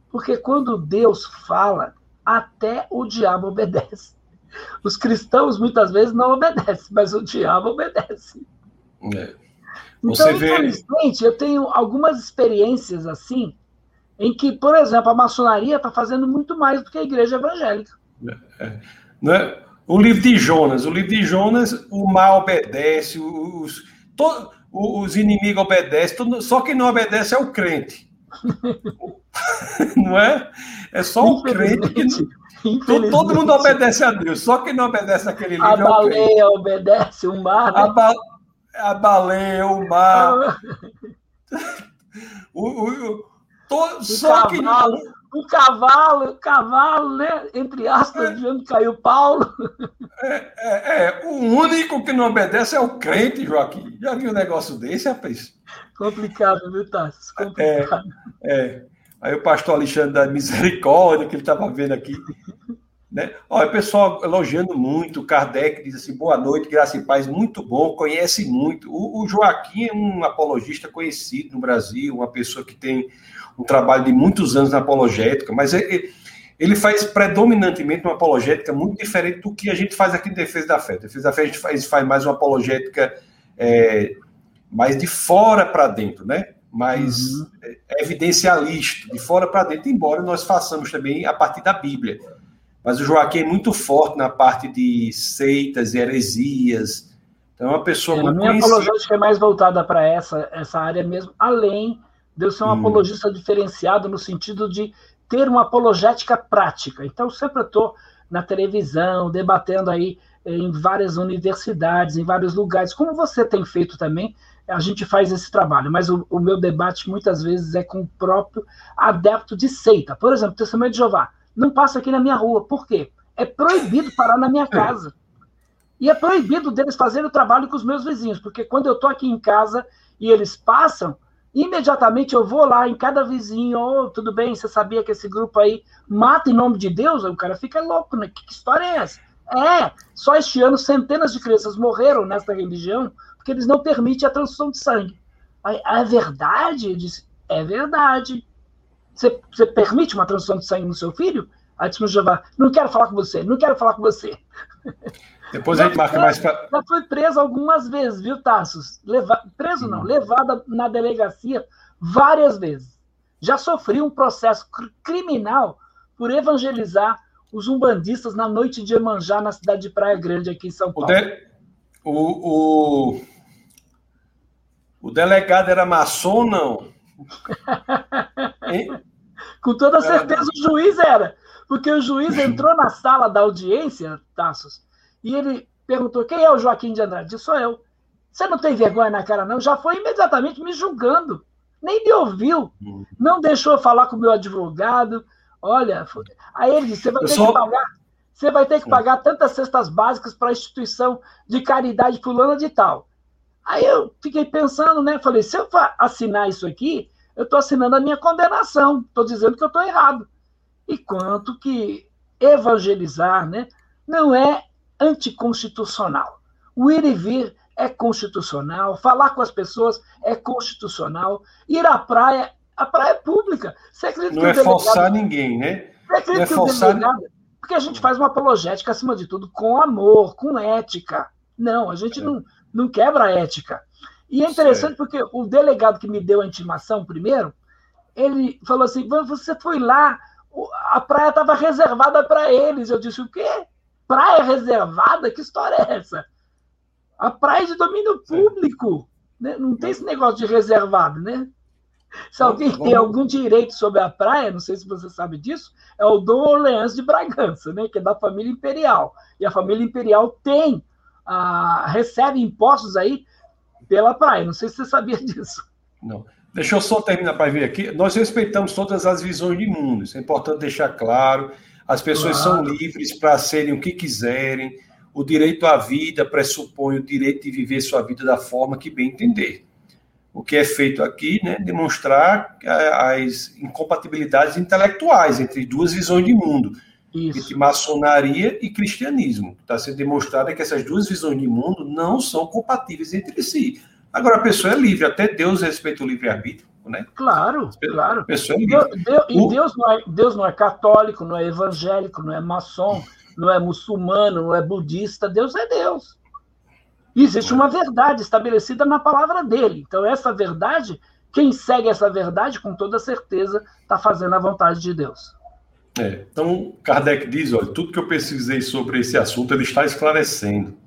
Porque quando Deus fala, até o diabo obedece. Os cristãos muitas vezes não obedecem, mas o diabo obedece. É. Então, infelizmente, vê... eu tenho algumas experiências assim, em que, por exemplo, a maçonaria está fazendo muito mais do que a igreja evangélica. É. é. Não é? O livro de Jonas, o livro de Jonas, o mal obedece, os, todo, os inimigos obedecem, só quem não obedece é o crente. não é? É só o crente que não, todo mundo obedece a Deus, só quem não obedece aquele livro. A é baleia obedece, o mar. A, ba, a baleia, o mar. o, o, to, o só cavalo, que o cavalo, o cavalo, né? Entre aspas, é. de onde caiu Paulo. É, é, é, o único que não obedece é o crente, Joaquim. Já viu um negócio desse, rapaz? Complicado, viu, Tassi? É, Complicado. É, é. Aí o pastor Alexandre da Misericórdia, que ele estava vendo aqui. Né? Olha, o pessoal elogiando muito, Kardec diz assim, boa noite, graça e paz, muito bom, conhece muito. O, o Joaquim é um apologista conhecido no Brasil, uma pessoa que tem um trabalho de muitos anos na apologética, mas ele, ele faz predominantemente uma apologética muito diferente do que a gente faz aqui em Defesa da Fé. Defesa da Fé a gente faz, faz mais uma apologética é, mais de fora para dentro, né? mais uhum. É, evidencialista, de fora para dentro, embora nós façamos também a partir da Bíblia. Mas o Joaquim é muito forte na parte de seitas e heresias. Então, é uma pessoa é, muito. A minha apologética é mais voltada para essa, essa área mesmo, além de eu ser um hum. apologista diferenciado no sentido de ter uma apologética prática. Então, sempre estou na televisão, debatendo aí em várias universidades, em vários lugares, como você tem feito também, a gente faz esse trabalho, mas o, o, meu debate muitas vezes é com o próprio adepto de seita. Por exemplo, Testemunho de Jeová não passa aqui na minha rua. Por quê? É proibido parar na minha casa. E é proibido deles fazerem o trabalho com os meus vizinhos, porque quando eu estou aqui em casa e eles passam, imediatamente eu vou lá em cada vizinho, oh, tudo bem, você sabia que esse grupo aí mata em nome de Deus? O cara fica louco, né? Que história é essa? É, só este ano centenas de crianças morreram nesta religião porque eles não permitem a transfusão de sangue. Aí, é verdade? Eu disse, é verdade. Você, você permite uma transfusão de sangue no seu filho? Aí disse Jeová, não quero falar com você, não quero falar com você. Depois a gente marca mais para. Já foi preso algumas vezes, viu, Tassos? Leva... Preso não, hum. levada na delegacia várias vezes. Já sofri um processo criminal por evangelizar os umbandistas na noite de Emanjá, na cidade de Praia Grande, aqui em São Paulo. O, de... o, o... O delegado era maçom, não? Com toda certeza o juiz era. Porque o juiz entrou na sala da audiência, Tassos, e ele perguntou: quem é o Joaquim de Andrade? Disse, sou eu. Você não tem vergonha na cara, não? Já foi imediatamente me julgando. Nem me ouviu. Não deixou eu falar com o meu advogado. Olha, aí ele disse: você vai eu ter sou... que pagar. Você vai ter que pagar tantas cestas básicas para a instituição de caridade fulana de tal. Aí eu fiquei pensando, né? Falei, se eu assinar isso aqui, eu estou assinando a minha condenação, estou dizendo que eu estou errado. E quanto que evangelizar né, não é anticonstitucional. O ir e vir é constitucional, falar com as pessoas é constitucional, ir à praia, a praia é pública. Você acredita não é delegado, forçar ninguém, né? Você acredita não é forçar... Delegado, porque a gente faz uma apologética, acima de tudo, com amor, com ética. Não, a gente é. não, não quebra a ética. E é interessante porque o delegado que me deu a intimação primeiro, ele falou assim: você foi lá, a praia estava reservada para eles. Eu disse: o quê? Praia reservada? Que história é essa? A praia é de domínio público. Né? Não tem esse negócio de reservado, né? Se alguém tem algum direito sobre a praia, não sei se você sabe disso, é o Dom Orleans de Bragança, né? que é da família imperial. E a família imperial tem ah, recebe impostos aí pela praia. Não sei se você sabia disso. Não. Deixa eu só terminar para ver aqui. Nós respeitamos todas as visões de mundo. Isso é importante deixar claro. As pessoas claro. são livres para serem o que quiserem. O direito à vida pressupõe o direito de viver sua vida da forma que bem entender. O que é feito aqui, né, demonstrar as incompatibilidades intelectuais entre duas visões de mundo. Isso. entre maçonaria e cristianismo. Está sendo demonstrado que essas duas visões de mundo não são compatíveis entre si. Agora, a pessoa é livre, até Deus respeita o livre-arbítrio. Né? Claro, claro. Pessoa é livre. Deus, e Deus não, é, Deus não é católico, não é evangélico, não é maçom, não é muçulmano, não é budista. Deus é Deus. Existe uma verdade estabelecida na palavra dele. Então, essa verdade, quem segue essa verdade, com toda certeza, está fazendo a vontade de Deus. É, então, Kardec diz: olha, tudo que eu pesquisei sobre esse assunto ele está esclarecendo.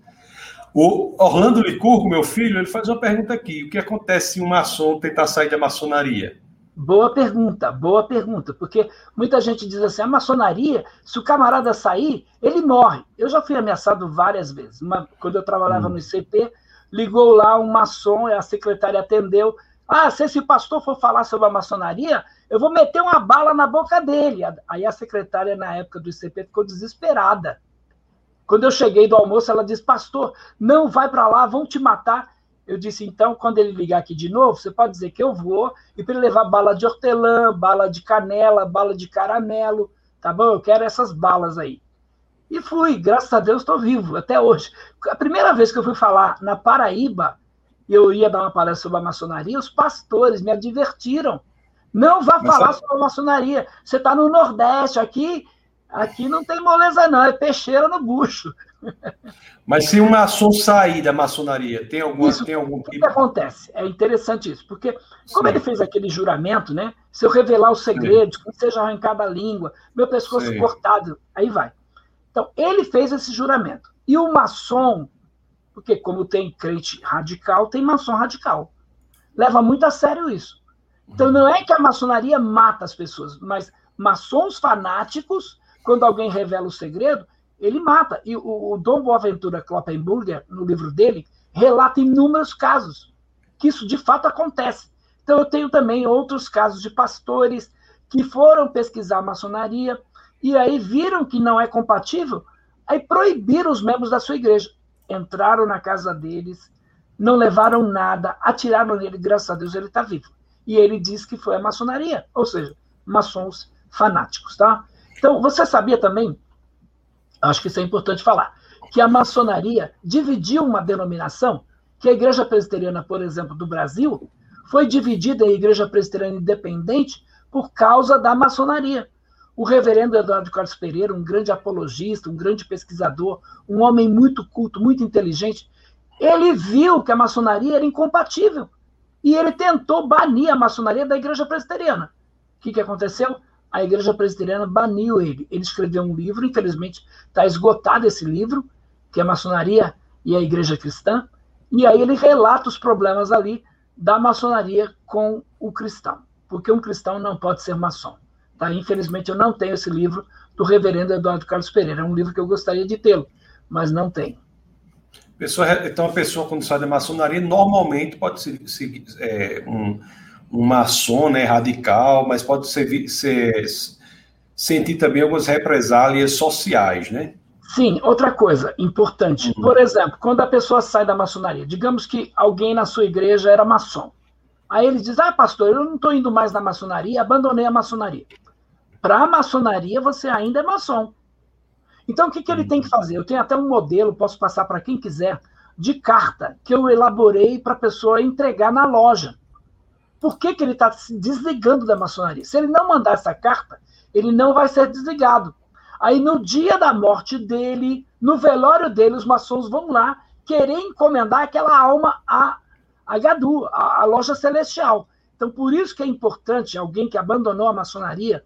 O Orlando Licurgo, meu filho, ele faz uma pergunta aqui: o que acontece se um maçom tentar sair da maçonaria? Boa pergunta, boa pergunta, porque muita gente diz assim: a maçonaria, se o camarada sair, ele morre. Eu já fui ameaçado várias vezes. Uma, quando eu trabalhava hum. no ICP, ligou lá um maçom, a secretária atendeu. Ah, se esse pastor for falar sobre a maçonaria, eu vou meter uma bala na boca dele. Aí a secretária, na época do ICP, ficou desesperada. Quando eu cheguei do almoço, ela disse: Pastor, não vai para lá, vão te matar. Eu disse: Então, quando ele ligar aqui de novo, você pode dizer que eu vou, e para ele levar bala de hortelã, bala de canela, bala de caramelo, tá bom? Eu quero essas balas aí. E fui, graças a Deus estou vivo até hoje. A primeira vez que eu fui falar na Paraíba, eu ia dar uma palestra sobre a maçonaria, os pastores me advertiram. Não vá Mas falar sobre a maçonaria. Você está no Nordeste, aqui aqui não tem moleza, não, é peixeira no bucho. Mas se um maçom sair da maçonaria, tem, alguma, isso, tem algum tipo? O que acontece? É interessante isso, porque como Sim. ele fez aquele juramento, né? Se eu revelar os segredos, quando seja arrancada a língua, meu pescoço Sim. cortado, aí vai. Então, ele fez esse juramento. E o maçom, porque como tem crente radical, tem maçom radical. Leva muito a sério isso. Então, não é que a maçonaria mata as pessoas, mas maçons fanáticos, quando alguém revela o segredo, ele mata. E o, o Dom Boaventura Kloppenburger, no livro dele, relata inúmeros casos que isso de fato acontece. Então, eu tenho também outros casos de pastores que foram pesquisar maçonaria e aí viram que não é compatível, aí proibiram os membros da sua igreja. Entraram na casa deles, não levaram nada, atiraram nele, graças a Deus ele está vivo. E ele diz que foi a maçonaria, ou seja, maçons fanáticos, tá? Então, você sabia também, acho que isso é importante falar, que a maçonaria dividiu uma denominação, que a Igreja Presbiteriana, por exemplo, do Brasil, foi dividida em Igreja Presbiteriana Independente por causa da maçonaria. O reverendo Eduardo Carlos Pereira, um grande apologista, um grande pesquisador, um homem muito culto, muito inteligente, ele viu que a maçonaria era incompatível. E ele tentou banir a maçonaria da igreja presbiteriana. O que, que aconteceu? A igreja presbiteriana baniu ele. Ele escreveu um livro, infelizmente está esgotado esse livro, que é maçonaria e a igreja cristã. E aí ele relata os problemas ali da maçonaria com o cristão. Porque um cristão não pode ser maçom. Tá? Infelizmente, eu não tenho esse livro do reverendo Eduardo Carlos Pereira. É um livro que eu gostaria de tê-lo, mas não tenho. Pessoa, então, a pessoa, quando sai da maçonaria, normalmente pode ser é, um, um maçom né, radical, mas pode ser, ser, sentir também algumas represálias sociais, né? Sim, outra coisa importante. Uhum. Por exemplo, quando a pessoa sai da maçonaria, digamos que alguém na sua igreja era maçom. Aí ele diz: Ah, pastor, eu não estou indo mais na maçonaria, abandonei a maçonaria. Para a maçonaria, você ainda é maçom. Então, o que, que ele tem que fazer? Eu tenho até um modelo, posso passar para quem quiser, de carta que eu elaborei para a pessoa entregar na loja. Por que, que ele está se desligando da maçonaria? Se ele não mandar essa carta, ele não vai ser desligado. Aí, no dia da morte dele, no velório dele, os maçons vão lá querer encomendar aquela alma a, a Gadu, a, a loja celestial. Então, por isso que é importante alguém que abandonou a maçonaria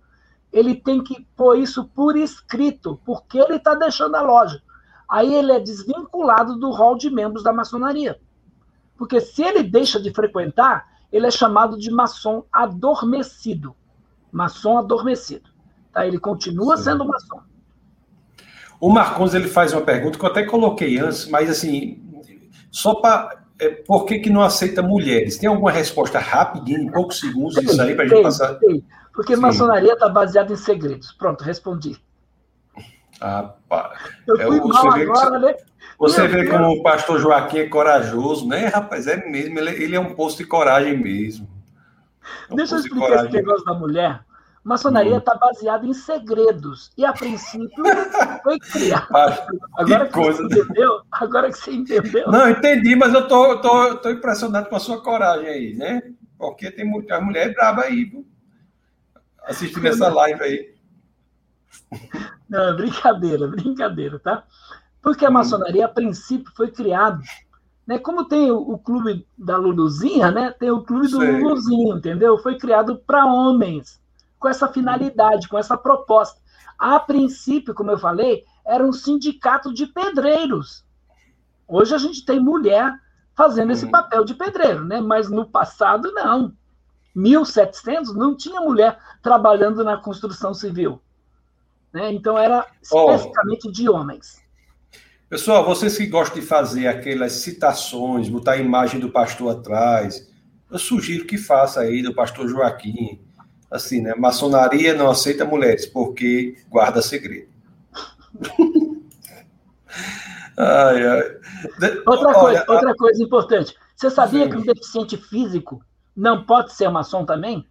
ele tem que pôr isso por escrito, porque ele está deixando a loja. Aí ele é desvinculado do rol de membros da maçonaria. Porque se ele deixa de frequentar, ele é chamado de maçom adormecido. Maçom adormecido. Tá? Ele continua Sim. sendo maçom. O Marcons ele faz uma pergunta que eu até coloquei antes, mas assim, só para. É, por que, que não aceita mulheres? Tem alguma resposta rapidinha, em poucos segundos, tem, isso aí, para a gente passar? Tem. Porque Sim. maçonaria está baseada em segredos. Pronto, respondi. Ah, pá. É, mal agora, né? Você vê como o pastor Joaquim é corajoso, né, rapaz? É mesmo, ele, ele é um posto de coragem mesmo. É um Deixa eu explicar esse negócio da mulher. Maçonaria está hum. Tá baseada em segredos. E a princípio foi criada. Agora que, que coisa. você entendeu? Agora que você entendeu. Não, entendi, mas eu tô, tô, tô impressionado com a sua coragem aí, né? Porque tem muita mulher braba aí, viu? assistindo essa live aí. Não, brincadeira, brincadeira, tá? Porque a uhum. maçonaria, a princípio, foi criado. Né? Como tem o, o clube da Luluzinha, né? Tem o clube do Sei. Luluzinho, entendeu? Foi criado para homens, com essa finalidade, com essa proposta. A princípio, como eu falei, era um sindicato de pedreiros. Hoje a gente tem mulher fazendo esse uhum. papel de pedreiro, né? Mas no passado, não. 1700 não tinha mulher trabalhando na construção civil. Né? Então era especificamente oh. de homens. Pessoal, vocês que gostam de fazer aquelas citações, botar a imagem do pastor atrás, eu sugiro que faça aí do pastor Joaquim. assim, né? Maçonaria não aceita mulheres porque guarda segredo. ai, ai. Outra, Olha, coisa, a... outra coisa importante. Você sabia Sim. que um deficiente físico não pode ser maçom também?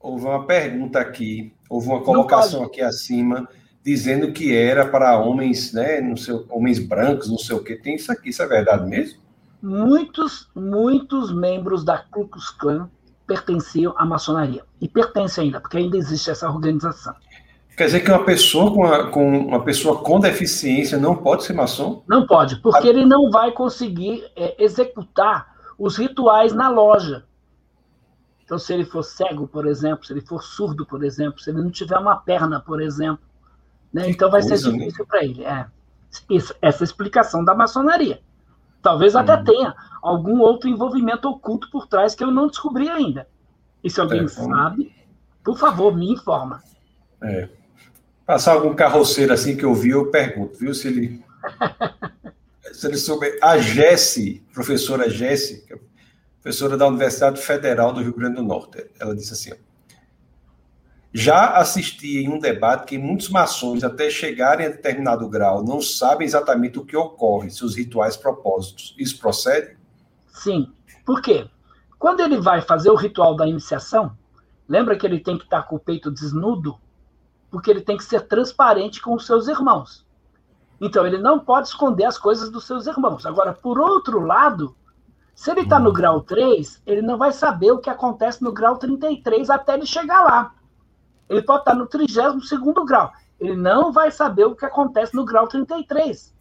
Houve uma pergunta aqui, houve uma colocação aqui acima dizendo que era para homens, né, não sei, homens brancos, não sei o que. Tem isso aqui, isso é verdade mesmo? Muitos, muitos membros da Ku Klux Klan pertenciam à maçonaria. E pertencem ainda, porque ainda existe essa organização. Quer dizer que uma pessoa com, a, com uma pessoa com deficiência não pode ser maçom? Não pode, porque ele não vai conseguir é, executar os rituais na loja. Então, se ele for cego, por exemplo, se ele for surdo, por exemplo, se ele não tiver uma perna, por exemplo, né? Então vai coisa, ser né? difícil né? para ele. É. Isso, essa explicação da maçonaria. Talvez até hum. tenha algum outro envolvimento oculto por trás que eu não descobri ainda. E se alguém é, sabe, por favor, me informa. É. Passar algum carroceiro assim que eu vi, eu pergunto, viu? Se ele. se ele souber. A Jesse, professora Jesse, é professora da Universidade Federal do Rio Grande do Norte, ela disse assim: ó, já assisti em um debate que muitos maçons, até chegarem a determinado grau, não sabem exatamente o que ocorre, seus rituais propósitos. Isso procede? Sim. Por quê? Quando ele vai fazer o ritual da iniciação, lembra que ele tem que estar com o peito desnudo? Porque ele tem que ser transparente com os seus irmãos. Então, ele não pode esconder as coisas dos seus irmãos. Agora, por outro lado, se ele está no hum. grau 3, ele não vai saber o que acontece no grau 33 até ele chegar lá. Ele pode estar no 32 grau. Ele não vai saber o que acontece no grau 33.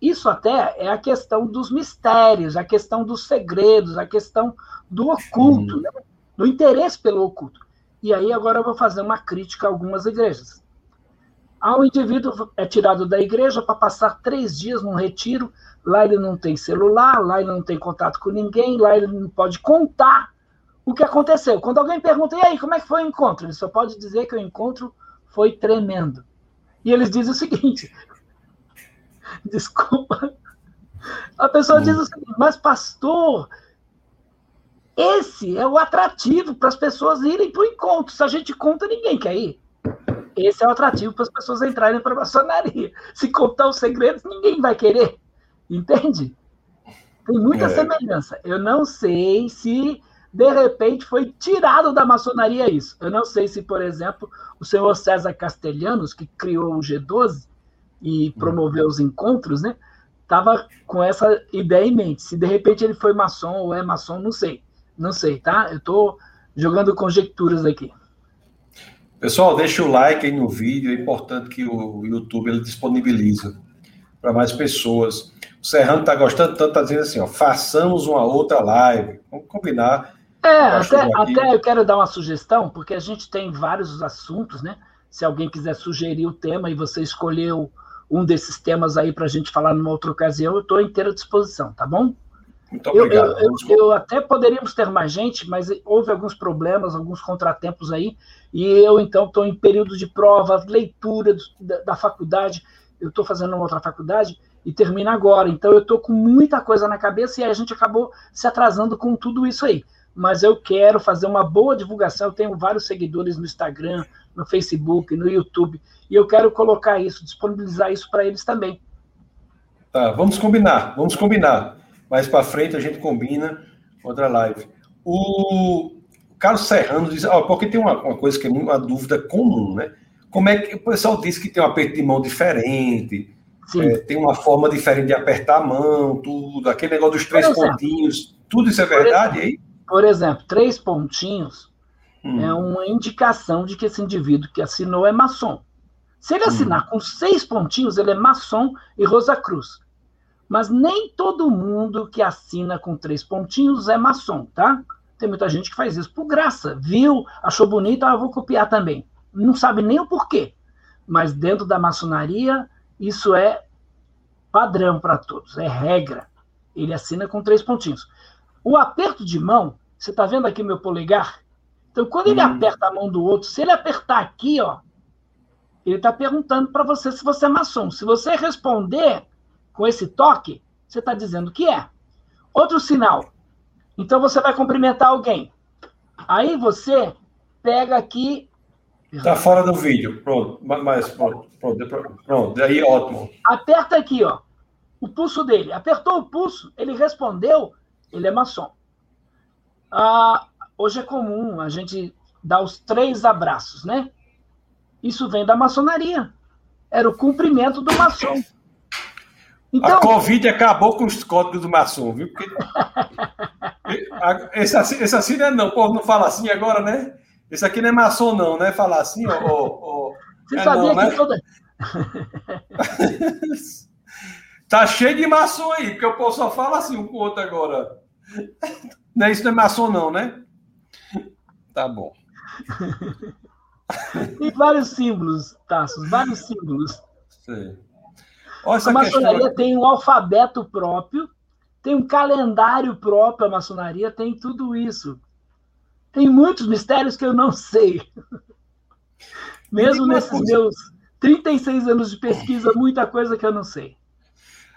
Isso até é a questão dos mistérios, a questão dos segredos, a questão do oculto, né? do interesse pelo oculto. E aí agora eu vou fazer uma crítica a algumas igrejas. Ao indivíduo é tirado da igreja para passar três dias num retiro, lá ele não tem celular, lá ele não tem contato com ninguém, lá ele não pode contar o que aconteceu. Quando alguém pergunta, e aí, como é que foi o encontro? Ele só pode dizer que o encontro foi tremendo. E eles dizem o seguinte: desculpa. A pessoa diz o seguinte, mas pastor, esse é o atrativo para as pessoas irem para o encontro. Se a gente conta, ninguém quer ir. Esse é o atrativo para as pessoas entrarem para a maçonaria. Se contar os segredos, ninguém vai querer. Entende? Tem muita é. semelhança. Eu não sei se de repente foi tirado da maçonaria isso. Eu não sei se, por exemplo, o senhor César Castelhanos, que criou o G12 e promoveu os encontros, né, estava com essa ideia em mente. Se de repente ele foi maçom ou é maçom, não sei. Não sei, tá? Eu estou jogando conjecturas aqui. Pessoal, deixa o like aí no vídeo, é importante que o YouTube ele disponibilize para mais pessoas. O Serrano está gostando tanto, está dizendo assim, ó, façamos uma outra live. Vamos combinar é, até, até eu quero dar uma sugestão, porque a gente tem vários assuntos, né? Se alguém quiser sugerir o tema e você escolheu um desses temas aí para a gente falar numa outra ocasião, eu estou inteira disposição, tá bom? Muito obrigado. Eu, eu, eu, até poderíamos ter mais gente, mas houve alguns problemas, alguns contratempos aí, e eu então estou em período de prova, leitura da, da faculdade. Eu estou fazendo uma outra faculdade e termina agora, então eu estou com muita coisa na cabeça e a gente acabou se atrasando com tudo isso aí mas eu quero fazer uma boa divulgação. Eu tenho vários seguidores no Instagram, no Facebook, no YouTube, e eu quero colocar isso, disponibilizar isso para eles também. Tá, vamos combinar, vamos combinar. Mais para frente a gente combina outra live. O Carlos Serrano diz, ó, porque tem uma, uma coisa que é uma dúvida comum, né? Como é que o pessoal diz que tem um aperto de mão diferente, é, tem uma forma diferente de apertar a mão, tudo, aquele negócio dos três pontinhos, tudo isso é verdade aí? Por exemplo, três pontinhos hum. é uma indicação de que esse indivíduo que assinou é maçom. Se ele hum. assinar hum. com seis pontinhos, ele é maçom e Rosa Cruz. Mas nem todo mundo que assina com três pontinhos é maçom, tá? Tem muita gente que faz isso por graça. Viu, achou bonito, ah, vou copiar também. Não sabe nem o porquê. Mas dentro da maçonaria, isso é padrão para todos, é regra. Ele assina com três pontinhos. O aperto de mão você está vendo aqui meu polegar? Então, quando ele hum. aperta a mão do outro, se ele apertar aqui, ó, ele está perguntando para você se você é maçom. Se você responder com esse toque, você está dizendo que é. Outro sinal. Então, você vai cumprimentar alguém. Aí você pega aqui. Está fora do vídeo. Pronto, mas pronto, pronto, pronto, daí ótimo. Aperta aqui, ó, o pulso dele. Apertou o pulso, ele respondeu, ele é maçom. Ah, hoje é comum a gente dar os três abraços, né? Isso vem da maçonaria. Era o cumprimento do maçom. Então... A Covid acabou com os códigos do maçom, viu? Porque... esse, assim, esse assim não é não, o povo não fala assim agora, né? Esse aqui não é maçom, não, né? Falar assim, ó. ó, Você é sabia não, que né? toda. tá cheio de maçom aí, porque o povo só fala assim um com o outro agora. Não é isso, não é maçom, não, né? Tá bom. Tem vários símbolos, Tassos, vários símbolos. Olha a maçonaria questão... tem um alfabeto próprio, tem um calendário próprio, a maçonaria tem tudo isso. Tem muitos mistérios que eu não sei. Mesmo nesses coisa. meus 36 anos de pesquisa, muita coisa que eu não sei.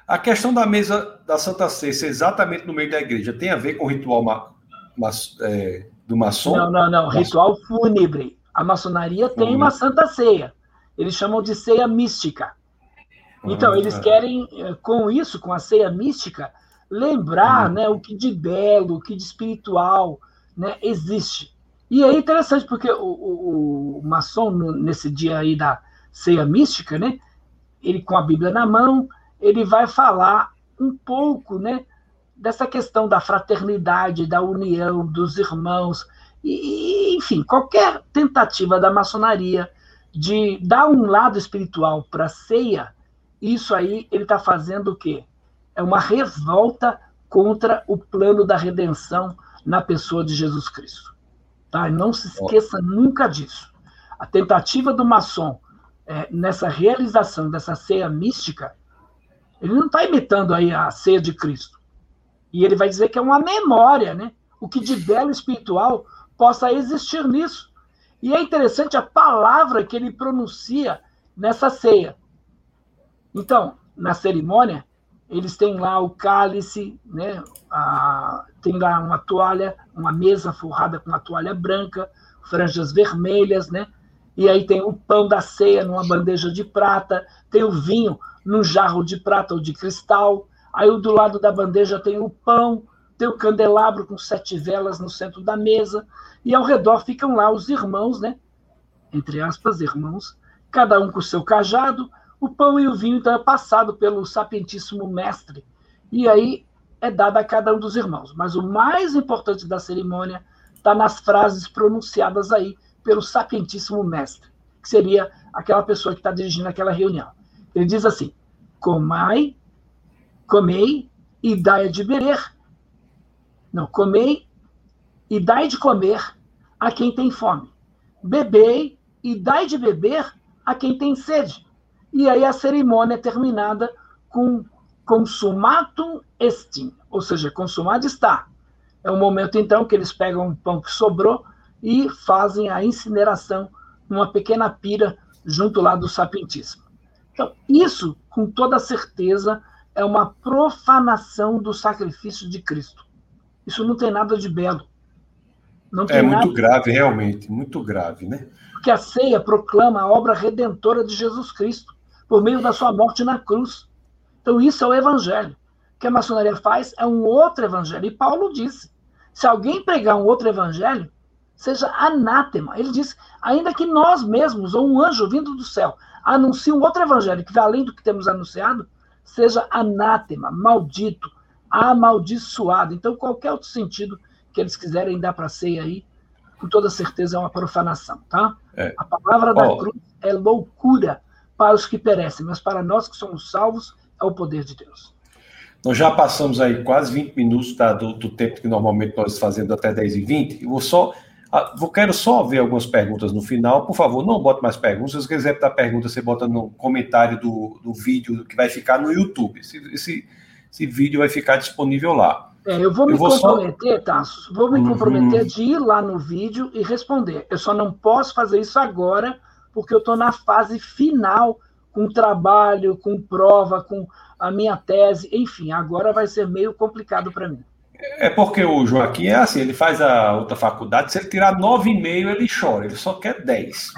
A questão da mesa da Santa Ceia exatamente no meio da igreja tem a ver com o ritual ma, ma, é, do maçom? Não, não, não. Ritual fúnebre. A maçonaria tem uma Santa Ceia. Eles chamam de ceia mística. Então, ah, eles querem, eh, com isso, com a ceia mística, lembrar uhum. né, o que de belo, o que de espiritual né, existe. E é interessante, porque o, o, o maçom, nesse dia aí da ceia mística, né, ele com a Bíblia na mão, ele vai falar um pouco né, dessa questão da fraternidade, da união dos irmãos, e, enfim, qualquer tentativa da maçonaria de dar um lado espiritual para a ceia, isso aí ele está fazendo o quê? É uma revolta contra o plano da redenção na pessoa de Jesus Cristo. Tá? Não se esqueça nunca disso. A tentativa do maçom é, nessa realização dessa ceia mística, ele não está imitando aí a ceia de Cristo. E ele vai dizer que é uma memória, né? O que de belo espiritual possa existir nisso. E é interessante a palavra que ele pronuncia nessa ceia. Então, na cerimônia, eles têm lá o cálice, né? A, tem lá uma toalha, uma mesa forrada com uma toalha branca, franjas vermelhas, né? E aí tem o pão da ceia numa bandeja de prata, tem o vinho num jarro de prata ou de cristal. Aí do lado da bandeja tem o pão, tem o candelabro com sete velas no centro da mesa, e ao redor ficam lá os irmãos, né? Entre aspas, irmãos, cada um com o seu cajado, o pão e o vinho então é passado pelo sapientíssimo mestre, e aí é dado a cada um dos irmãos. Mas o mais importante da cerimônia está nas frases pronunciadas aí pelo sapientíssimo mestre, que seria aquela pessoa que está dirigindo aquela reunião. Ele diz assim: Comai, comei e dai de beber. Não, comei e dai de comer a quem tem fome. Bebei e dai de beber a quem tem sede. E aí a cerimônia é terminada com consumatum estim, ou seja, consumado está. É o momento, então, que eles pegam o pão que sobrou e fazem a incineração numa pequena pira junto lá do sapientíssimo. Então, isso, com toda certeza, é uma profanação do sacrifício de Cristo. Isso não tem nada de belo. é muito grave, realmente, muito grave, né? Porque a ceia proclama a obra redentora de Jesus Cristo por meio da sua morte na cruz. Então, isso é o evangelho. O que a maçonaria faz é um outro evangelho. E Paulo disse: se alguém pregar um outro evangelho, seja anátema. Ele diz: ainda que nós mesmos, ou um anjo vindo do céu, anuncie um outro evangelho que vai além do que temos anunciado, seja anátema, maldito, amaldiçoado. Então, qualquer outro sentido que eles quiserem dar para a ceia aí, com toda certeza é uma profanação, tá? É. A palavra da oh. cruz é loucura para os que perecem, mas para nós que somos salvos é o poder de Deus. Nós já passamos aí quase 20 minutos tá, do, do, tempo que normalmente nós fazemos até 10 e 20. Eu vou só. Ah, vou, quero só ver algumas perguntas no final. Por favor, não bote mais perguntas. Se você quiser dar pergunta, você bota no comentário do, do vídeo que vai ficar no YouTube. Esse, esse, esse vídeo vai ficar disponível lá. É, eu vou me vou comprometer, só... Tassos, vou me uhum. comprometer de ir lá no vídeo e responder. Eu só não posso fazer isso agora, porque eu estou na fase final com trabalho, com prova, com a minha tese, enfim, agora vai ser meio complicado para mim. É porque o Joaquim é assim, ele faz a outra faculdade, se ele tirar 9,5 ele chora, ele só quer 10.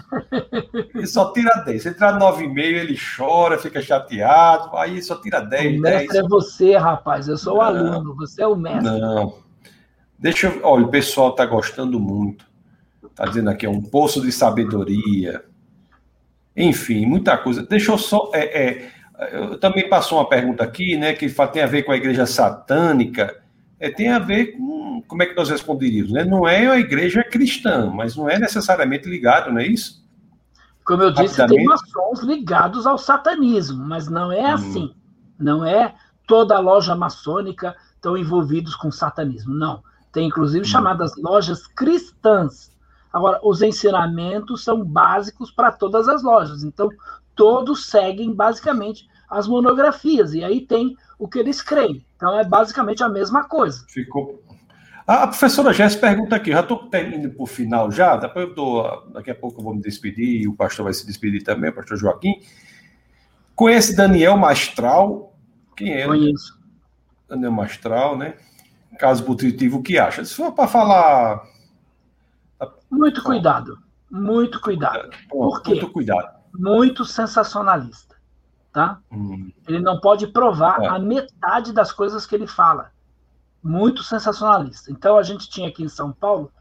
Ele só tira 10. Se ele tirar 9,5 ele chora, fica chateado, aí só tira 10. O mestre 10. é você, rapaz, eu sou o aluno, você é o mestre. Não. Deixa eu. Olha, o pessoal está gostando muito. Está dizendo aqui, é um poço de sabedoria. Enfim, muita coisa. Deixa eu só. É, é, eu também passou uma pergunta aqui, né, que tem a ver com a igreja satânica é, tem a ver com como é que nós responderíamos, né? Não é a igreja cristã, mas não é necessariamente ligado, não é isso? Como eu disse, tem maçons ligados ao satanismo, mas não é hum. assim. Não é toda a loja maçônica estão envolvidos com satanismo. Não. Tem inclusive hum. chamadas lojas cristãs. Agora, os ensinamentos são básicos para todas as lojas. Então, todos seguem basicamente as monografias. E aí tem o que eles creem. Então é basicamente a mesma coisa. Ficou. A professora Jéssica pergunta aqui, já estou indo para o final já, depois eu dou, daqui a pouco eu vou me despedir, e o pastor vai se despedir também, o pastor Joaquim. Conhece Daniel Mastral? Quem é? Conheço. Daniel Mastral, né? Caso nutritivo, o que acha? Se for para falar. Muito cuidado. Muito cuidado. Por quê? Muito cuidado. Muito sensacionalista tá? Hum. Ele não pode provar é. a metade das coisas que ele fala. Muito sensacionalista. Então a gente tinha aqui em São Paulo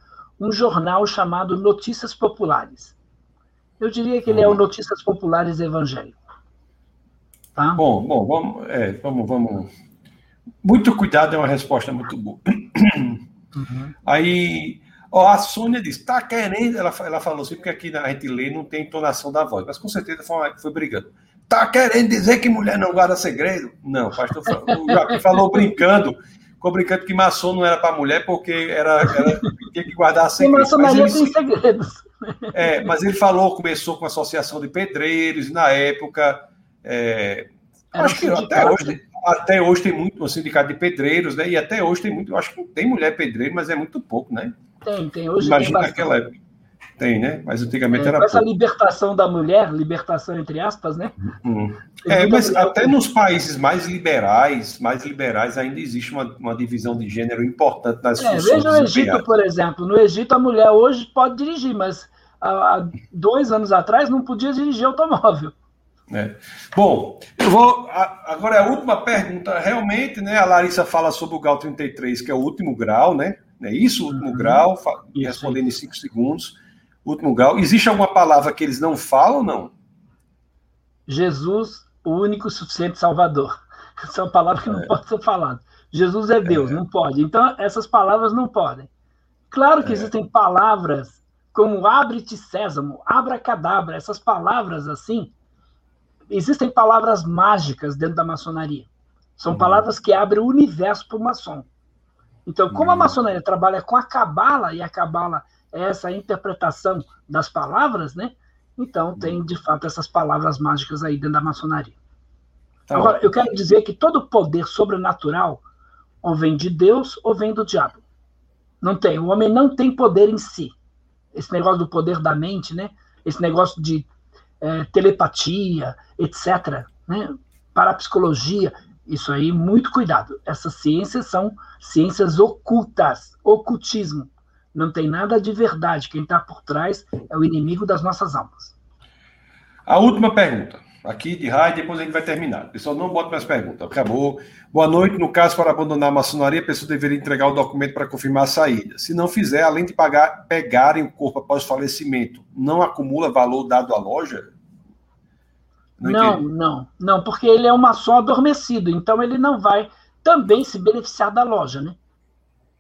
um jornal chamado Notícias Populares. Eu diria que ele hum. é o hum. Notícias Populares evangélico. Tá? Bom, bom, vamos, é, vamos, vamos. Muito cuidado é uma resposta muito boa. Uhum. Aí, ó, a Sônia disse, tá querendo, ela, ela falou assim, porque aqui a gente lê não tem entonação da voz, mas com certeza foi, foi brigando. Tá querendo dizer que mulher não guarda segredo? Não, o pastor o Joaquim falou brincando, ficou brincando que maçom não era para mulher porque era, era tinha que guardar segredo. Maçonaria tem segredos. É, mas ele falou, começou com a associação de pedreiros, na época. É, acho que até hoje, até hoje tem muito um sindicato de pedreiros, né? E até hoje tem muito, acho que tem mulher pedreiro, mas é muito pouco, né? Tem, tem. Hoje Imagina tem aquela época. Tem, né? Mas antigamente é, era. Essa pouco. libertação da mulher, libertação entre aspas, né? Hum. É, mas até nos países mais liberais, mais liberais, ainda existe uma, uma divisão de gênero importante nas é, funções. Veja o Egito, por exemplo. No Egito, a mulher hoje pode dirigir, mas há dois anos atrás não podia dirigir automóvel. É. Bom, eu vou. Agora é a última pergunta. Realmente, né? A Larissa fala sobre o grau 33, que é o último grau, né? É isso, o último uhum. grau, respondendo em cinco segundos último grau. Existe alguma palavra que eles não falam, não? Jesus, o único suficiente Salvador. Essa é uma palavra que não é. pode ser falada. Jesus é Deus, é. não pode. Então, essas palavras não podem. Claro que é. existem palavras como abre-te sésamo, abracadabra, essas palavras assim. Existem palavras mágicas dentro da maçonaria. São uhum. palavras que abrem o universo para o maçom. Então, como uhum. a maçonaria trabalha com a cabala, e a cabala essa interpretação das palavras, né? Então tem de fato essas palavras mágicas aí dentro da maçonaria. Tá Agora, eu quero dizer que todo poder sobrenatural ou vem de Deus ou vem do diabo. Não tem. O homem não tem poder em si. Esse negócio do poder da mente, né? Esse negócio de é, telepatia, etc. Né? Parapsicologia, isso aí, muito cuidado. Essas ciências são ciências ocultas, ocultismo. Não tem nada de verdade. Quem está por trás é o inimigo das nossas almas. A última pergunta. Aqui de raio, depois a gente vai terminar. pessoal não bota mais perguntas. Acabou. Boa noite. No caso, para abandonar a maçonaria, a pessoa deveria entregar o documento para confirmar a saída. Se não fizer, além de pagar, pegarem o corpo após o falecimento, não acumula valor dado à loja? Não, não, não, não, porque ele é um maçom adormecido, então ele não vai também se beneficiar da loja, né?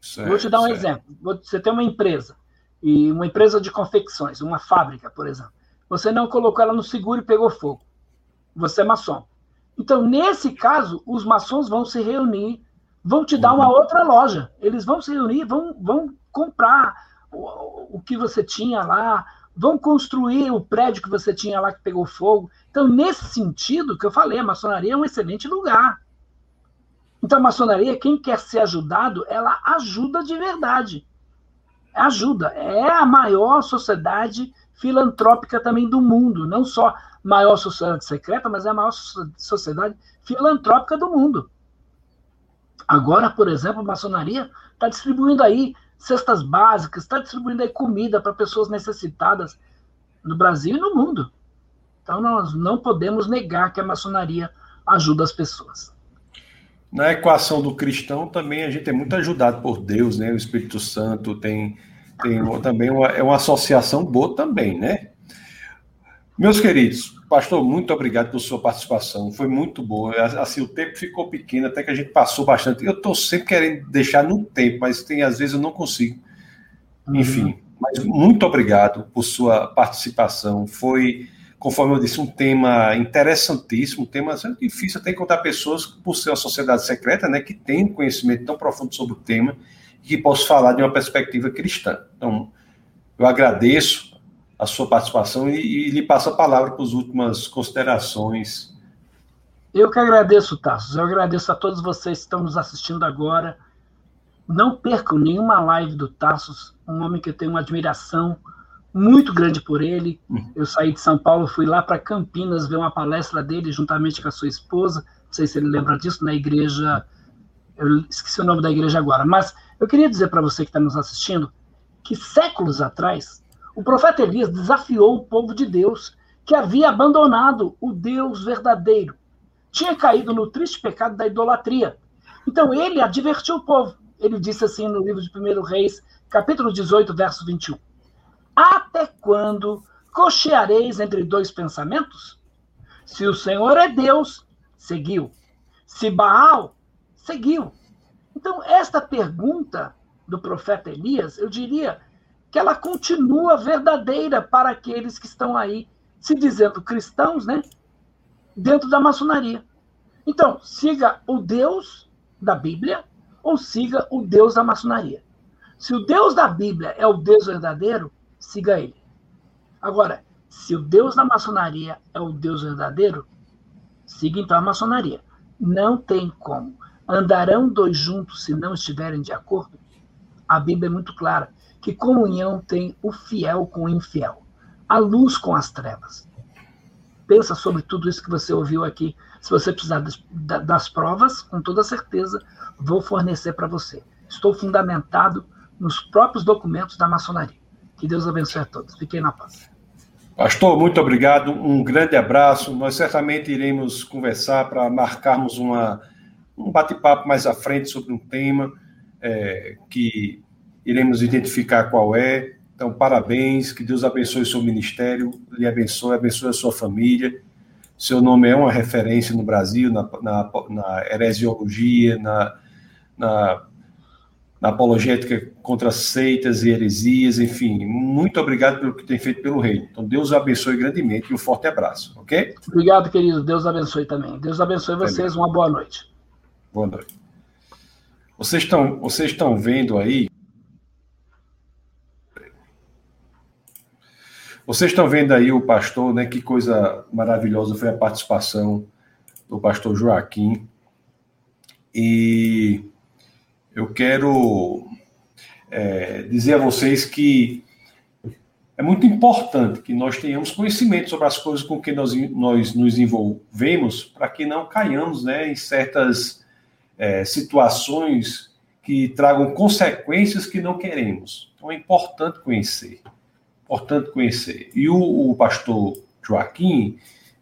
Certo, Vou te dar um certo. exemplo. Você tem uma empresa, e uma empresa de confecções, uma fábrica, por exemplo. Você não colocou ela no seguro e pegou fogo. Você é maçom. Então, nesse caso, os maçons vão se reunir, vão te dar uma uhum. outra loja. Eles vão se reunir, vão, vão comprar o, o que você tinha lá, vão construir o prédio que você tinha lá que pegou fogo. Então, nesse sentido que eu falei, a maçonaria é um excelente lugar. Então, a maçonaria, quem quer ser ajudado, ela ajuda de verdade. Ajuda. É a maior sociedade filantrópica também do mundo. Não só maior sociedade secreta, mas é a maior sociedade filantrópica do mundo. Agora, por exemplo, a maçonaria está distribuindo aí cestas básicas, está distribuindo aí comida para pessoas necessitadas no Brasil e no mundo. Então, nós não podemos negar que a maçonaria ajuda as pessoas. Na equação do cristão também a gente é muito ajudado por Deus, né? O Espírito Santo tem, tem também uma, é uma associação boa também, né? Meus queridos, pastor, muito obrigado pela sua participação. Foi muito boa. Assim, o tempo ficou pequeno, até que a gente passou bastante. Eu estou sempre querendo deixar no tempo, mas tem às vezes eu não consigo. Enfim, uhum. mas muito obrigado por sua participação. Foi conforme eu disse, um tema interessantíssimo, um tema difícil até encontrar pessoas, por ser uma sociedade secreta, né, que tem conhecimento tão profundo sobre o tema e que possam falar de uma perspectiva cristã. Então, eu agradeço a sua participação e, e lhe passo a palavra para as últimas considerações. Eu que agradeço, Tassos. Eu agradeço a todos vocês que estão nos assistindo agora. Não percam nenhuma live do Tassos, um homem que eu tenho uma admiração, muito grande por ele. Uhum. Eu saí de São Paulo, fui lá para Campinas ver uma palestra dele juntamente com a sua esposa. Não sei se ele lembra disso, na igreja. Eu esqueci o nome da igreja agora, mas eu queria dizer para você que está nos assistindo que séculos atrás o profeta Elias desafiou o povo de Deus que havia abandonado o Deus verdadeiro, tinha caído no triste pecado da idolatria. Então ele advertiu o povo. Ele disse assim no livro de 1 Reis, capítulo 18, verso 21. Até quando cocheareis entre dois pensamentos? Se o Senhor é Deus, seguiu. Se Baal, seguiu. Então, esta pergunta do profeta Elias, eu diria que ela continua verdadeira para aqueles que estão aí se dizendo cristãos, né? Dentro da maçonaria. Então, siga o Deus da Bíblia ou siga o Deus da maçonaria. Se o Deus da Bíblia é o Deus verdadeiro, siga ele. Agora, se o Deus da maçonaria é o Deus verdadeiro, siga então a maçonaria. Não tem como. Andarão dois juntos se não estiverem de acordo? A Bíblia é muito clara que comunhão tem o fiel com o infiel, a luz com as trevas. Pensa sobre tudo isso que você ouviu aqui. Se você precisar das, provas, com toda certeza, vou fornecer para você. Estou fundamentado nos próprios documentos da maçonaria. Que Deus abençoe a todos. Fiquem na paz. Pastor, muito obrigado. Um grande abraço. Nós certamente iremos conversar para marcarmos uma, um bate-papo mais à frente sobre um tema é, que iremos identificar qual é. Então, parabéns, que Deus abençoe o seu ministério, lhe abençoe, abençoe a sua família. Seu nome é uma referência no Brasil, na, na, na heresiologia, na, na na apologética contra seitas e heresias, enfim. Muito obrigado pelo que tem feito pelo reino. Então, Deus abençoe grandemente e um forte abraço, ok? Obrigado, querido. Deus abençoe também. Deus abençoe vocês. Uma boa noite. Boa noite. Vocês estão, vocês estão vendo aí. Vocês estão vendo aí o pastor, né? Que coisa maravilhosa foi a participação do pastor Joaquim. E eu quero é, dizer a vocês que é muito importante que nós tenhamos conhecimento sobre as coisas com que nós, nós nos envolvemos para que não caiamos né, em certas é, situações que tragam consequências que não queremos. Então é importante conhecer. Importante conhecer. E o, o pastor Joaquim,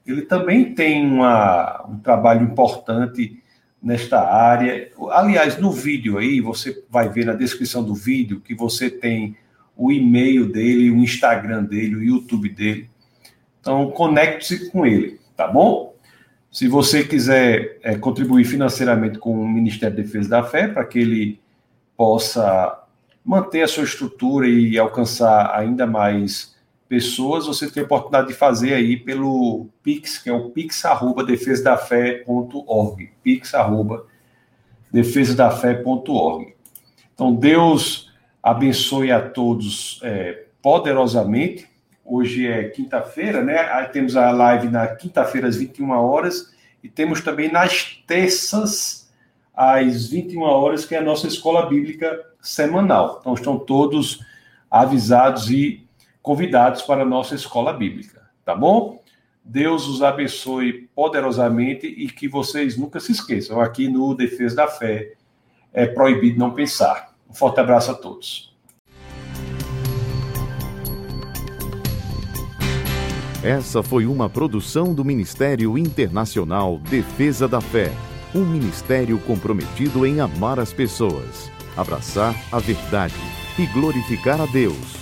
ele também tem uma, um trabalho importante nesta área. Aliás, no vídeo aí, você vai ver na descrição do vídeo que você tem o e-mail dele, o Instagram dele, o YouTube dele. Então, conecte-se com ele, tá bom? Se você quiser é, contribuir financeiramente com o Ministério da Defesa da Fé, para que ele possa manter a sua estrutura e alcançar ainda mais pessoas, você tem a oportunidade de fazer aí pelo Pix, que é o pix.defesadafé.org. pix.defesadafé.org. Então, Deus abençoe a todos é, poderosamente. Hoje é quinta-feira, né? Aí temos a live na quinta-feira às 21 horas e temos também nas terças às 21 horas, que é a nossa escola bíblica semanal. Então, estão todos avisados e convidados para a nossa escola bíblica, tá bom? Deus os abençoe poderosamente e que vocês nunca se esqueçam. Aqui no Defesa da Fé, é proibido não pensar. Um forte abraço a todos. Essa foi uma produção do Ministério Internacional Defesa da Fé, um ministério comprometido em amar as pessoas, abraçar a verdade e glorificar a Deus.